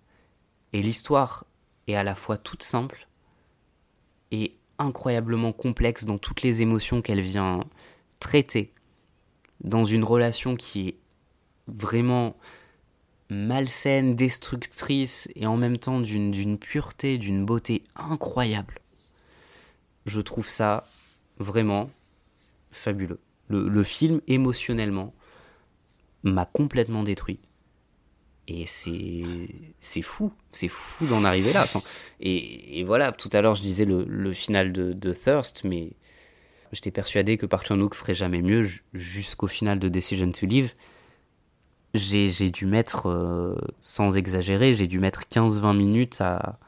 Et l'histoire est à la fois toute simple et incroyablement complexe dans toutes les émotions qu'elle vient traiter dans une relation qui est vraiment malsaine, destructrice et en même temps d'une pureté, d'une beauté incroyable. Je trouve ça vraiment fabuleux. Le, film émotionnellement m'a complètement détruit. Et c'est fou, c'est fou d'en arriver là. Et, voilà, tout à l'heure je disais le, final de, Thirst, mais j'étais persuadé que Park Chan-wook ferait jamais mieux ju- jusqu'au final de Decision to Live. J'ai dû mettre, euh, sans exagérer, j'ai dû mettre 15-20 minutes à,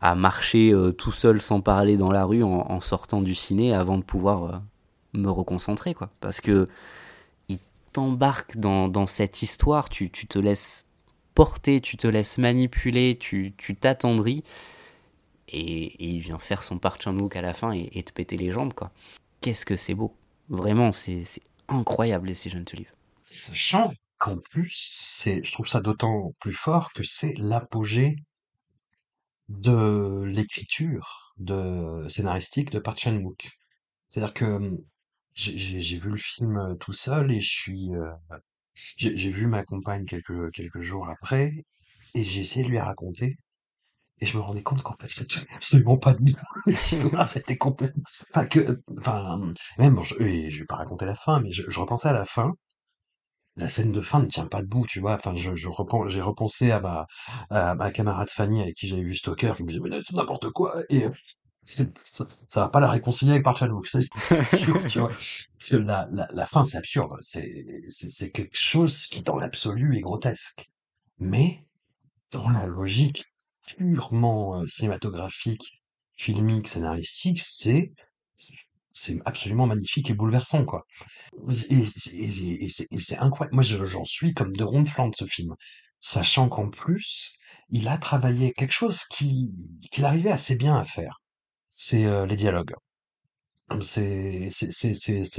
à marcher euh, tout seul sans parler dans la rue en, sortant du ciné avant de pouvoir euh, me reconcentrer, quoi. Parce que il t'embarque dans, dans cette histoire, tu, tu te laisses porter, tu te laisses manipuler, tu t'attendris, et, et il vient faire son Chan-wook à la fin et, te péter les jambes, quoi. Qu'est-ce que c'est beau. Vraiment, c'est incroyable, Decision to Live. Sachant qu'en plus, c'est, je trouve ça d'autant plus fort que c'est l'apogée de l'écriture de scénaristique de Park Chan-wook. C'est-à-dire que j'ai vu le film tout seul et je suis, j'ai vu ma compagne quelques quelques jours après et j'ai essayé de lui raconter Et je me rendais compte qu'en fait, c'était absolument pas de <laughs> L'histoire était complètement, enfin, que, enfin, même, je, et je vais pas raconter la fin, mais je repensais à la fin. La scène de fin ne tient pas debout, tu vois. Enfin, je, je repen- j'ai repensé à ma, à ma camarade Fanny avec qui j'avais vu Stalker, qui me disait, mais c'est n'importe quoi. Et euh, c'est- ça, ça va pas la réconcilier avec Park c'est <laughs> c'est sûr, tu vois. Parce que la, la, la fin, c'est absurde. C'est, c'est, c'est quelque chose qui, dans l'absolu, est grotesque. Mais, dans la logique purement euh, cinématographique, filmique, scénaristique, c'est c'est absolument magnifique et bouleversant, quoi. Et, c'est incroyable. Moi, je- j'en suis comme de ronde flanc de ce film, sachant qu'en plus, il a travaillé quelque chose qui qu'il arrivait assez bien à faire. C'est euh, les dialogues. C'est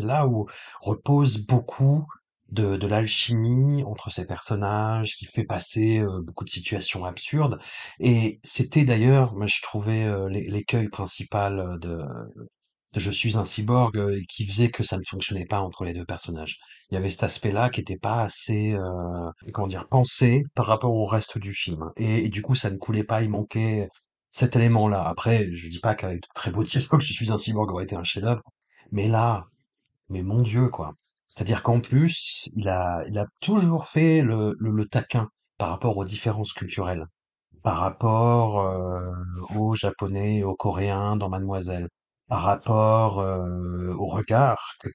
là où repose beaucoup de l'alchimie entre ces personnages, qui fait passer, heu, beaucoup de situations absurdes et c'était d'ailleurs, moi je trouvais, l'é l'écueil principal, de Je suis un cyborg, et qui faisait que ça ne fonctionnait pas entre les 2 personnages. Il y avait cet aspect-là qui était pas assez, heu, comment dire? Pensé par rapport au reste du film et du coup ça ne coulait pas, il manquait cet élément-là. Après, je dis pas qu'avec de très beaux <laughs> dialogues, Je suis un cyborg aurait été un chef-d'œuvre, mais là, mais mon Dieu, quoi. C'est-à-dire qu'en plus, il a il a toujours fait le le le taquin par rapport aux différences culturelles, par rapport, heu, aux Japonais aux Coréens dans Mademoiselle, par rapport, heu, au regard que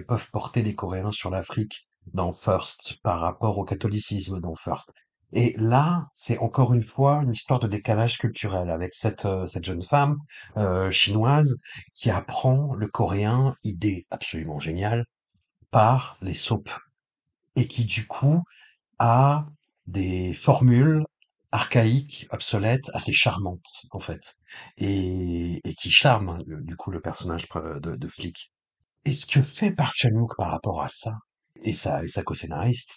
peuvent porter les Coréens sur l'Afrique dans First, par rapport au catholicisme dans First. Et là, c'est encore une fois une histoire de décalage culturel avec cette, heu, cette jeune femme, heu, chinoise qui apprend le coréen, idée absolument géniale, par les soaps et qui du coup a des formules archaïques, obsolètes, assez charmantes en fait, et, et qui charment le- du coup le personnage de, de flic. Et ce que fait Park Chan-wook par rapport à ça, et sa, et sa co-scénariste,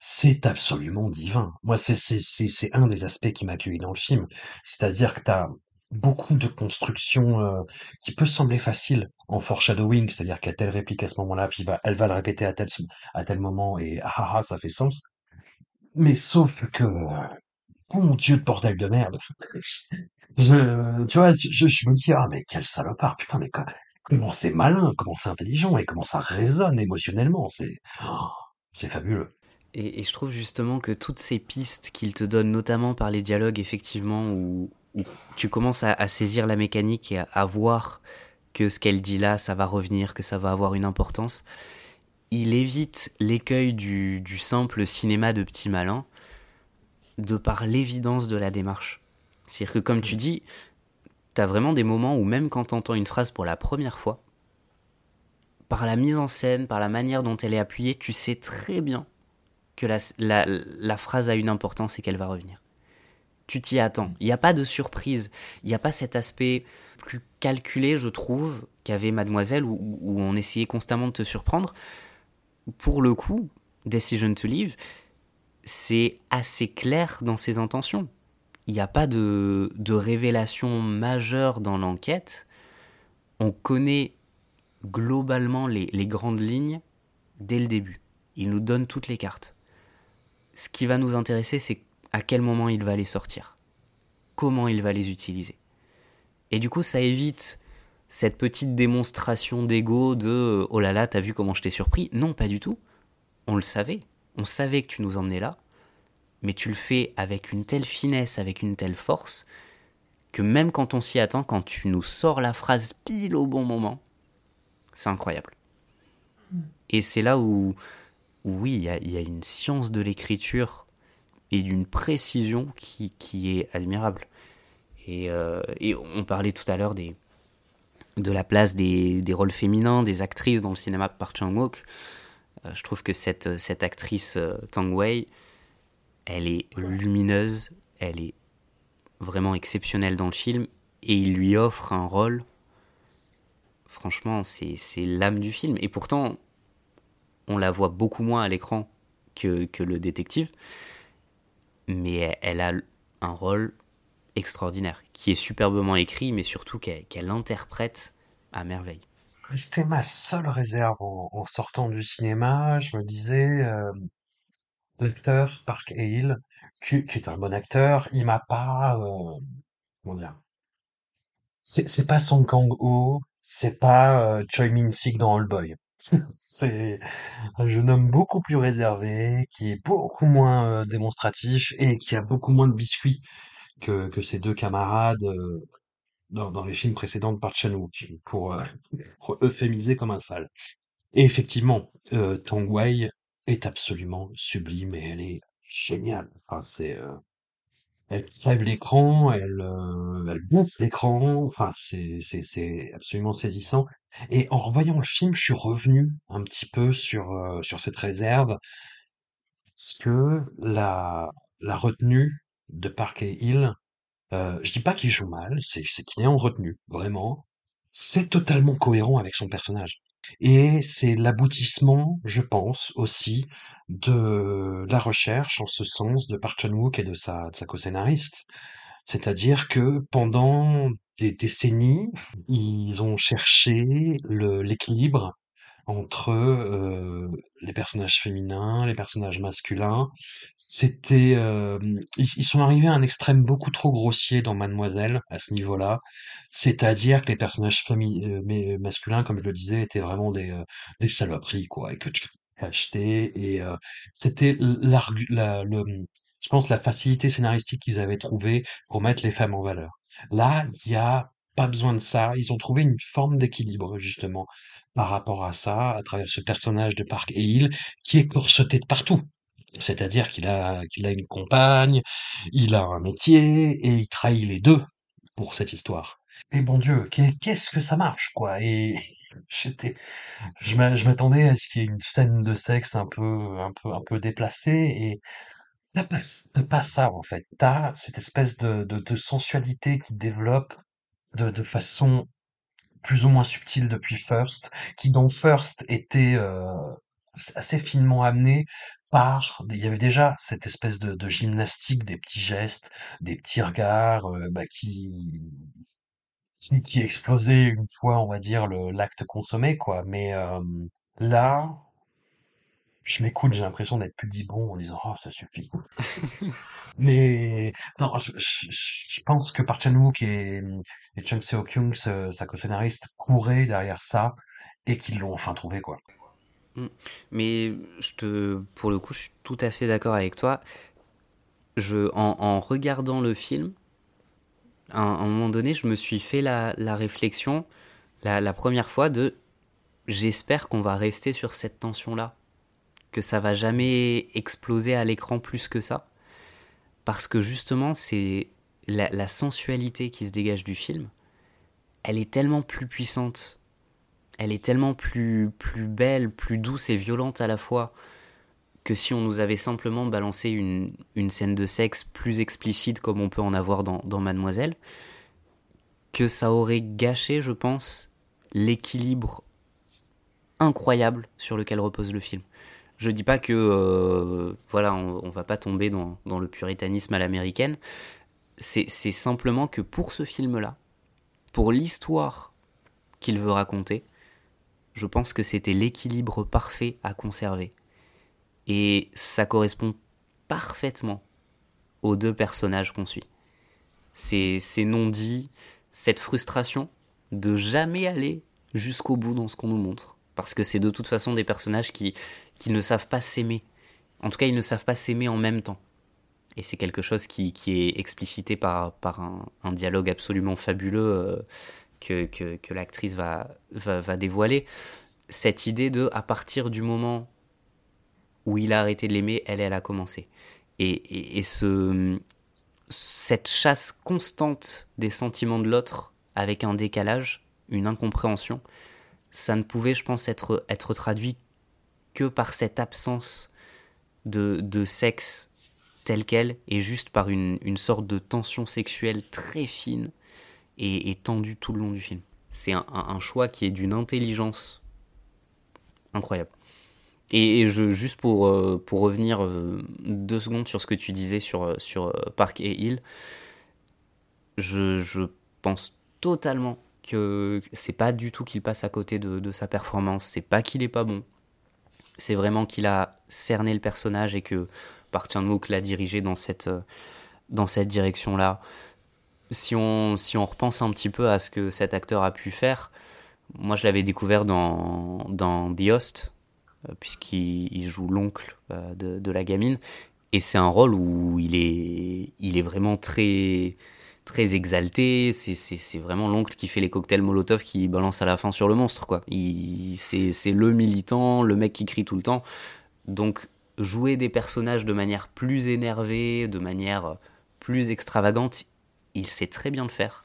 c'est absolument divin. Moi, c'est c'est c'est c'est un des aspects qui m'a accueilli dans le film, c'est-à-dire que t'as beaucoup de constructions euh, qui peut sembler facile en foreshadowing, c'est-à-dire a telle réplique à ce moment-là, puis va, elle va le répéter à tel à tel moment, et ah ah ah, ça fait sens. Mais sauf que, mon Dieu de bordel de merde. Je, tu vois, je, me dis, ah, mais quel salopard, putain, mais co- comment c'est malin, comment c'est intelligent et comment ça résonne émotionnellement, c'est, oh, c'est fabuleux. Et, et je trouve justement que toutes ces pistes qu'il te donne, notamment par les dialogues, effectivement, où, tu commences à, à saisir la mécanique et à, à voir que ce qu'elle dit là, ça va revenir, que ça va avoir une importance, il évite l'écueil du, du simple cinéma de petit malin de par l'évidence de la démarche. C'est-à-dire que comme tu dis, t'as vraiment des moments où même quand t'entends une phrase pour la première fois, par la mise en scène, par la manière dont elle est appuyée, tu sais très bien que la, la, la phrase a une importance et qu'elle va revenir. Tu t'y attends. Il n'y a pas de surprise. Il n'y a pas cet aspect plus calculé, je trouve, qu'avait Mademoiselle, où, où on essayait constamment de te surprendre. Pour le coup, Decision to Live, c'est assez clair dans ses intentions. Il n'y a pas de, révélation majeure dans l'enquête. On connaît globalement les, les grandes lignes dès le début. Il nous donne toutes les cartes. Ce qui va nous intéresser, c'est à quel moment il va les sortir. Comment il va les utiliser. Et du coup, ça évite cette petite démonstration d'ego de oh là là, t'as vu comment je t'ai surpris? Non, pas du tout. On le savait. On savait que tu nous emmenais là mais tu le fais avec une telle finesse, avec une telle force, que même quand on s'y attend, quand tu nous sors la phrase pile au bon moment, c'est incroyable. Et c'est là où, où oui, il y a, y a, une science de l'écriture et d'une précision qui, qui, est admirable. Et, euh, et, on parlait tout à l'heure des, de la place des, des, rôles féminins, des actrices dans le cinéma par Chang-wook. Euh, je trouve que cette, cette actrice euh, Tang Wei, elle est lumineuse, elle est vraiment exceptionnelle dans le film, et il lui offre un rôle, franchement, c'est l'âme du film. Et pourtant, on la voit beaucoup moins à l'écran que, que, le détective, mais elle a un rôle extraordinaire, qui est superbement écrit, mais surtout qu'elle qu interprète à merveille. C'était ma seule réserve en, sortant du cinéma. Je me disais, euh, l'acteur Park Hale, qui, est un bon acteur, il m'a pas, comment dire, c'est pas Song Kang-ho, c'est pas Choi Min-sik dans All Boy. <laughs> C'est un jeune homme beaucoup plus réservé, qui est beaucoup moins démonstratif et qui a beaucoup moins de biscuits que, ses deux camarades dans, les films précédents de Park Chan-wook, pour, euh, euphémiser comme un sale. Et effectivement, euh, Tang Wei est absolument sublime et elle est géniale. Enfin, c'est, euh, elle crève l'écran, elle, euh, elle bouffe l'écran. Enfin, c'est, c'est, c'est absolument saisissant. Et en revoyant le film, je suis revenu un petit peu sur, sur cette réserve, parce que la, la retenue de Park et Hill, euh, je dis pas qu'il joue mal, c'est, qu'il est en retenue, vraiment. C'est totalement cohérent avec son personnage. Et c'est l'aboutissement, je pense, aussi de la recherche en ce sens de Park Chan-wook et de sa, co-scénariste. C'est-à-dire que pendant des décennies, ils ont cherché l'équilibre entre euh, les personnages féminins, les personnages masculins. C'était, euh, ils, sont arrivés à un extrême beaucoup trop grossier dans Mademoiselle à ce niveau-là. C'est-à-dire que les personnages euh, mais- masculins, comme je le disais, étaient vraiment des, euh, des saloperies, quoi, et que tu acheter. Et euh, c'était la, le, je pense, la facilité scénaristique qu'ils avaient trouvée pour mettre les femmes en valeur. Là, il y a pas besoin de ça. Ils ont trouvé une forme d'équilibre, justement, par rapport à ça, à travers ce personnage de Park et Hill, qui est corseté de partout. C'est-à-dire qu'il a, qu'il a une compagne, il a un métier, et il trahit les deux pour cette histoire. Et bon Dieu, qu'est- qu'est-ce que ça marche, quoi? Et <laughs> j'étais, je m'a- je m'attendais à ce qu'il y ait une scène de sexe un peu, un peu, un peu déplacée, et t'as pas, pas ça, en fait. T'as cette espèce de, de, de sensualité qui développe de, de façon plus ou moins subtile depuis First, qui dans First était euh, assez finement amené par, il y avait déjà cette espèce de, gymnastique des petits gestes, des petits regards, euh, bah, qui, qui explosait une fois, on va dire, l'acte consommé, quoi. Mais euh, là, je m'écoute, j'ai l'impression d'être pudibond en disant, oh, ça suffit. <laughs> Mais non, je, pense que Park Chan-wook et, et Chung Seo-kyung, ce- sa co-scénariste, couraient derrière ça et qu'ils l'ont enfin trouvé, quoi. Mm. Mais je te, pour le coup, je suis tout à fait d'accord avec toi. Je, en, regardant le film, à un, moment donné, je me suis fait la, la réflexion, la, la première fois, de j'espère qu'on va rester sur cette tension-là, que ça va jamais exploser à l'écran plus que ça, parce que justement, c'est la, sensualité qui se dégage du film, elle est tellement plus puissante, elle est tellement plus, plus belle, plus douce et violente à la fois, que si on nous avait simplement balancé une, une scène de sexe plus explicite comme on peut en avoir dans Mademoiselle, que ça aurait gâché, je pense, l'équilibre incroyable sur lequel repose le film. Je dis pas que euh, voilà, on, va pas tomber dans, le puritanisme à l'américaine. C'est c'est simplement que pour ce film-là, pour l'histoire qu'il veut raconter, je pense que c'était l'équilibre parfait à conserver. Et ça correspond parfaitement aux deux personnages qu'on suit. Ces, ces non-dits, cette frustration de jamais aller jusqu'au bout dans ce qu'on nous montre. Parce que c'est de toute façon des personnages qui, qui ne savent pas s'aimer. En tout cas, ils ne savent pas s'aimer en même temps. Et c'est quelque chose qui, qui est explicité par, par un, un dialogue absolument fabuleux euh, que, que, que l'actrice va, va, va dévoiler. Cette idée de, à partir du moment où il a arrêté de l'aimer, elle, elle a commencé. Et, et, et ce, cette chasse constante des sentiments de l'autre avec un décalage, une incompréhension, ça ne pouvait, je pense, être, être traduit que par cette absence de, sexe tel quel et juste par une, sorte de tension sexuelle très fine et, tendue tout le long du film. C'est un, choix qui est d'une intelligence incroyable. Et, juste pour, euh, pour revenir euh, deux secondes sur ce que tu disais sur, euh, sur Park et Hill, je, je pense totalement que c'est pas du tout qu'il passe à côté de, de sa performance, c'est pas qu'il est pas bon, c'est vraiment qu'il a cerné le personnage et que Park Chan-wook l'a dirigé dans cette, euh, dans cette direction-là. si on, si on repense un petit peu à ce que cet acteur a pu faire, moi je l'avais découvert dans, dans The Host, euh, puisqu'il joue l'oncle euh, de, de, la gamine, et c'est un rôle où il est, il est vraiment très, très exalté, c'est vraiment l'oncle qui fait les cocktails Molotov qui balance à la fin sur le monstre, quoi. C'est le militant, le mec qui crie tout le temps. Donc jouer des personnages de manière plus énervée, de manière plus extravagante, il sait très bien le faire.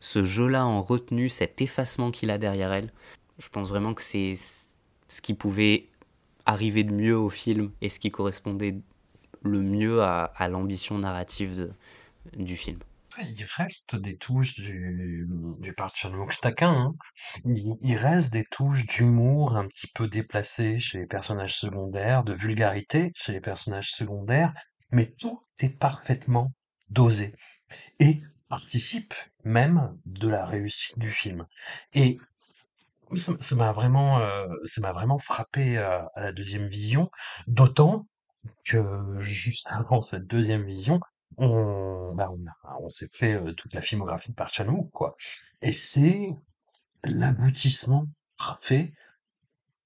Ce jeu-là en retenue, cet effacement qu'il a derrière elle, je pense vraiment que c'est ce qui pouvait arriver de mieux au film et ce qui correspondait le mieux à, l'ambition narrative du film. Il reste des touches du, du taquin. Hein. Il, il, reste des touches d'humour un petit peu déplacées chez les personnages secondaires, de vulgarité chez les personnages secondaires, mais tout est parfaitement dosé et participe même de la réussite du film. Et ça m'a vraiment, euh, vraiment frappé à, à la deuxième vision, d'autant que juste avant cette deuxième vision, on, bah on, on s'est fait euh, toute la filmographie de Park Chan-wook, quoi. Et c'est l'aboutissement parfait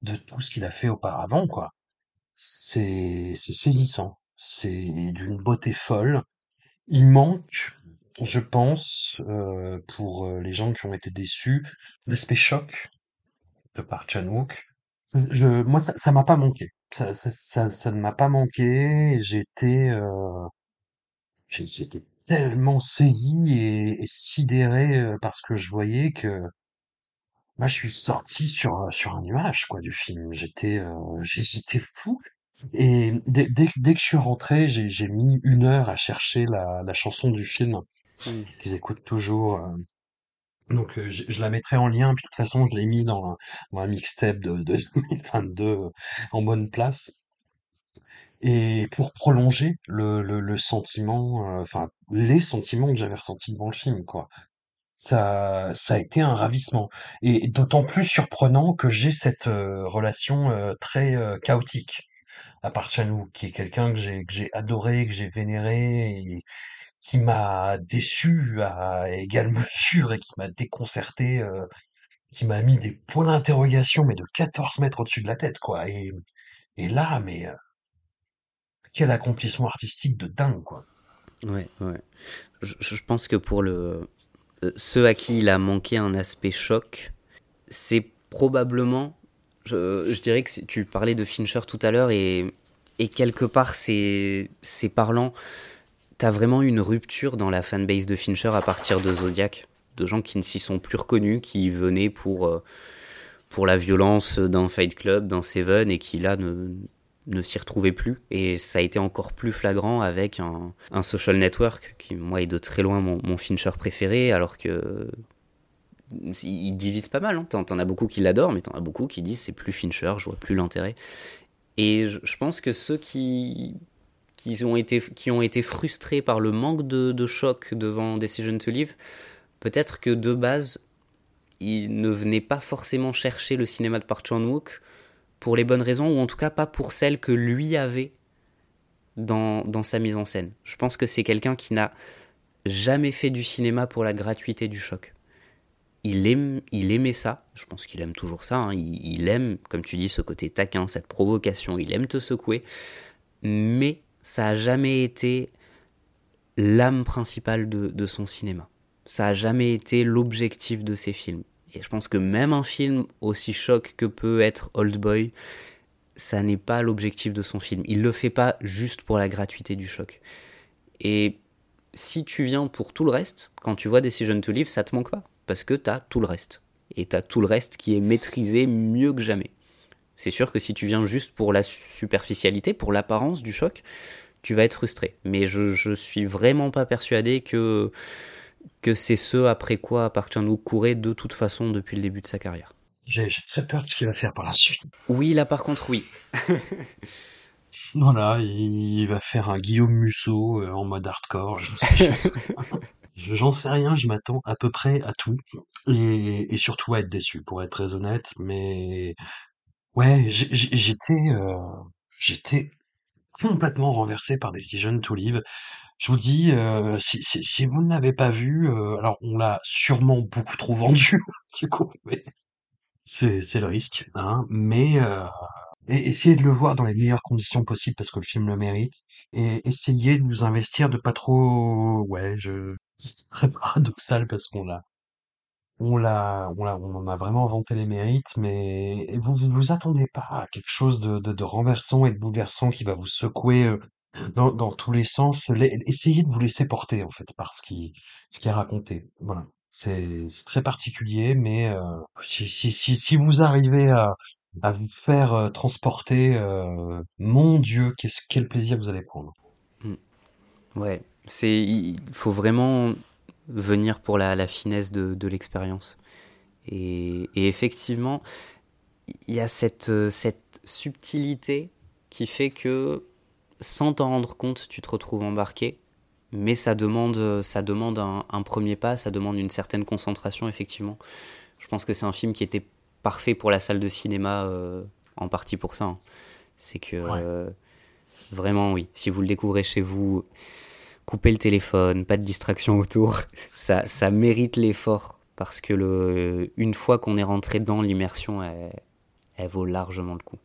de tout ce qu'il a fait auparavant, quoi. C'est, c'est saisissant. C'est d'une beauté folle. Il manque, je pense, euh, pour euh, les gens qui ont été déçus, l'aspect choc de Park Chan-wook. Moi, ça, ça m'a pas manqué. Ça, ça, ça, ne m'a pas manqué. J'étais, j'étais tellement saisi et, et sidéré euh, par ce que je voyais que moi je suis sorti sur sur un nuage quoi du film. J'étais euh, j'étais fou. Et dès, dès, dès, que je suis rentré j'ai j'ai mis une heure à chercher la, la chanson du film qu'ils écoutent toujours euh. donc je, je, la mettrai en lien. Puis de toute façon je l'ai mis dans, dans un mixtape de, de <laughs> 2022 en bonne place et pour prolonger le, le, le sentiment, euh, enfin les sentiments que j'avais ressentis devant le film, quoi. Ça, ça a été un ravissement, et d'autant plus surprenant que j'ai cette euh, relation euh, très euh, chaotique à part Chanou, qui est quelqu'un que j'ai que j'ai adoré, que j'ai vénéré, et qui m'a déçu à égale <laughs> mesure et qui m'a déconcerté, qui m'a mis des points d'interrogation mais de 14 mètres au-dessus de la tête, quoi. Et et là, mais quel accomplissement artistique de dingue, quoi. Ouais, ouais. Je, pense que pour le euh, ceux à qui il a manqué un aspect choc, c'est probablement, je, dirais que tu parlais de Fincher tout à l'heure et, et quelque part c'est c'est parlant. T'as vraiment une rupture dans la fanbase de Fincher à partir de Zodiac, de gens qui ne s'y sont plus reconnus, qui venaient pour euh, pour la violence d'un Fight Club, d'un Seven et qui là ne ne s'y retrouvait plus. Et ça a été encore plus flagrant avec un, social network, qui moi est de très loin mon, Fincher préféré, alors que il divise pas mal. Hein. T'en, as beaucoup qui l'adorent, mais t'en as beaucoup qui disent c'est plus Fincher, je vois plus l'intérêt. Et je, je pense que ceux qui, qui, ont été, qui ont été frustrés par le manque de, de choc devant Decision to Live, peut-être que de base, ils ne venaient pas forcément chercher le cinéma de Park Chan-wook, pour les bonnes raisons, ou en tout cas pas pour celles que lui avait dans, dans sa mise en scène. Je pense que c'est quelqu'un qui n'a jamais fait du cinéma pour la gratuité du choc. Il, aime, il aimait ça, je pense qu'il aime toujours ça, hein. il, aime, comme tu dis, ce côté taquin, cette provocation, il aime te secouer, mais ça n'a jamais été l'âme principale de, de son cinéma. Ça n'a jamais été l'objectif de ses films. Et je pense que même un film aussi choc que peut être Old Boy, ça n'est pas l'objectif de son film. Il le fait pas juste pour la gratuité du choc. Et si tu viens pour tout le reste, quand tu vois Decision to Live, ça te manque pas. Parce que tu as tout le reste. Et tu as tout le reste qui est maîtrisé mieux que jamais. C'est sûr que si tu viens juste pour la superficialité, pour l'apparence du choc, tu vas être frustré. Mais je, je suis vraiment pas persuadé que que c'est ce après quoi Park Chan-wook courait de toute façon depuis le début de sa carrière. J'ai très peur de ce qu'il va faire par la suite. Oui, là par contre, oui. <laughs> voilà, il va faire un Guillaume Musso euh, en mode hardcore. <laughs> J'en sais, sais, rien, je m'attends à peu près à tout. Et, et, surtout à être déçu, pour être très honnête. Mais ouais, j'étais euh, j'étais complètement renversé par Decision to Live Je vous dis, euh, si, vous ne l'avez pas vu, euh, alors on l'a sûrement beaucoup trop <laughs> vendu, du coup, mais c'est, le risque, hein, mais euh, essayez de le voir dans les meilleures conditions possibles parce que le film le mérite, et essayez de vous investir, de pas trop, ouais, je, <laughs> c'est très paradoxal parce qu'on l'a, on l'a, on l'a, on en a vraiment vanté les mérites, mais vous vous vous attendez pas à quelque chose de, renversant et de bouleversant qui va vous secouer dans, tous les sens. Essayez de vous laisser porter en fait par ce qui, ce qui est raconté. Voilà, c'est très particulier, mais euh, si, si si vous arrivez à à vous faire euh, transporter, euh, mon Dieu, quel plaisir vous allez prendre. Mm. Ouais, c'est, il faut vraiment venir pour la, la finesse de, de l'expérience. Et, et effectivement, il y a cette, cette subtilité qui fait que, sans t'en rendre compte, tu te retrouves embarqué. Mais ça demande, ça demande un, un premier pas, ça demande une certaine concentration, effectivement. Je pense que c'est un film qui était parfait pour la salle de cinéma, euh, en partie pour ça. hein. C'est que, Ouais. euh, vraiment, oui, si vous le découvrez chez vous, coupez le téléphone, pas de distraction autour. <laughs> Ça, ça mérite l'effort parce que le, une fois qu'on est rentré dans l'immersion, elle, elle vaut largement le coup.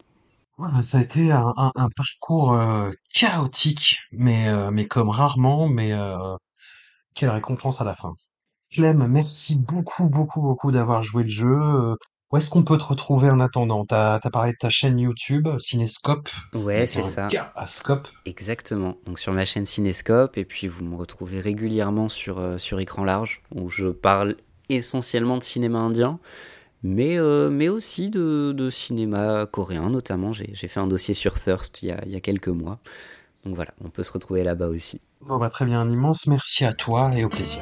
Voilà, ça a été un, un- un parcours euh, chaotique, mais, euh, mais comme rarement, mais euh, quelle récompense à la fin. Clem, merci beaucoup, beaucoup, beaucoup d'avoir joué le jeu. Où est-ce qu'on peut te retrouver en attendant? T'as, t'as parlé de ta chaîne YouTube, Cinescope, Ouais, avec c'est un ça. K à Scope. Exactement. Donc sur ma chaîne Cinescope, et puis vous me retrouvez régulièrement sur, sur écran large, où je parle essentiellement de cinéma indien, mais, euh, mais aussi de, cinéma coréen notamment. J'ai fait un dossier sur Thirst il y a, il y a quelques mois. Donc voilà, on peut se retrouver là-bas aussi. Bah très bien, un immense merci à toi et au plaisir.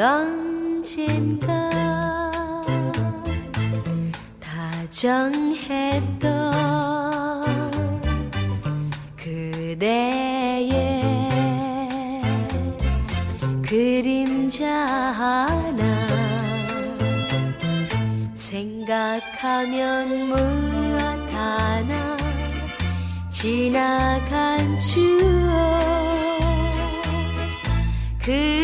언젠가 다정했던 그대의 그림자 하나 생각하면 무엇 하나 지나간 추억. 그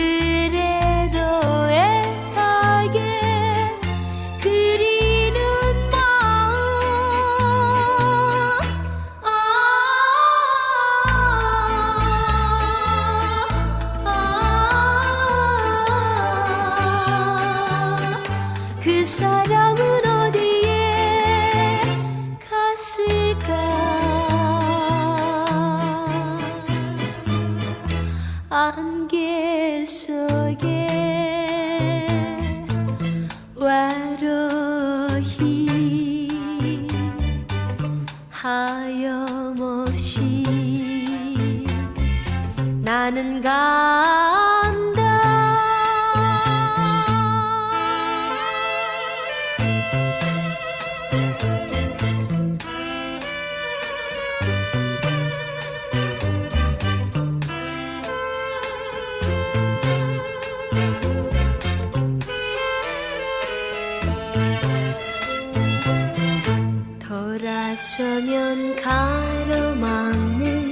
어쩌면 가로막는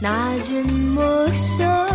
낮은 목소리.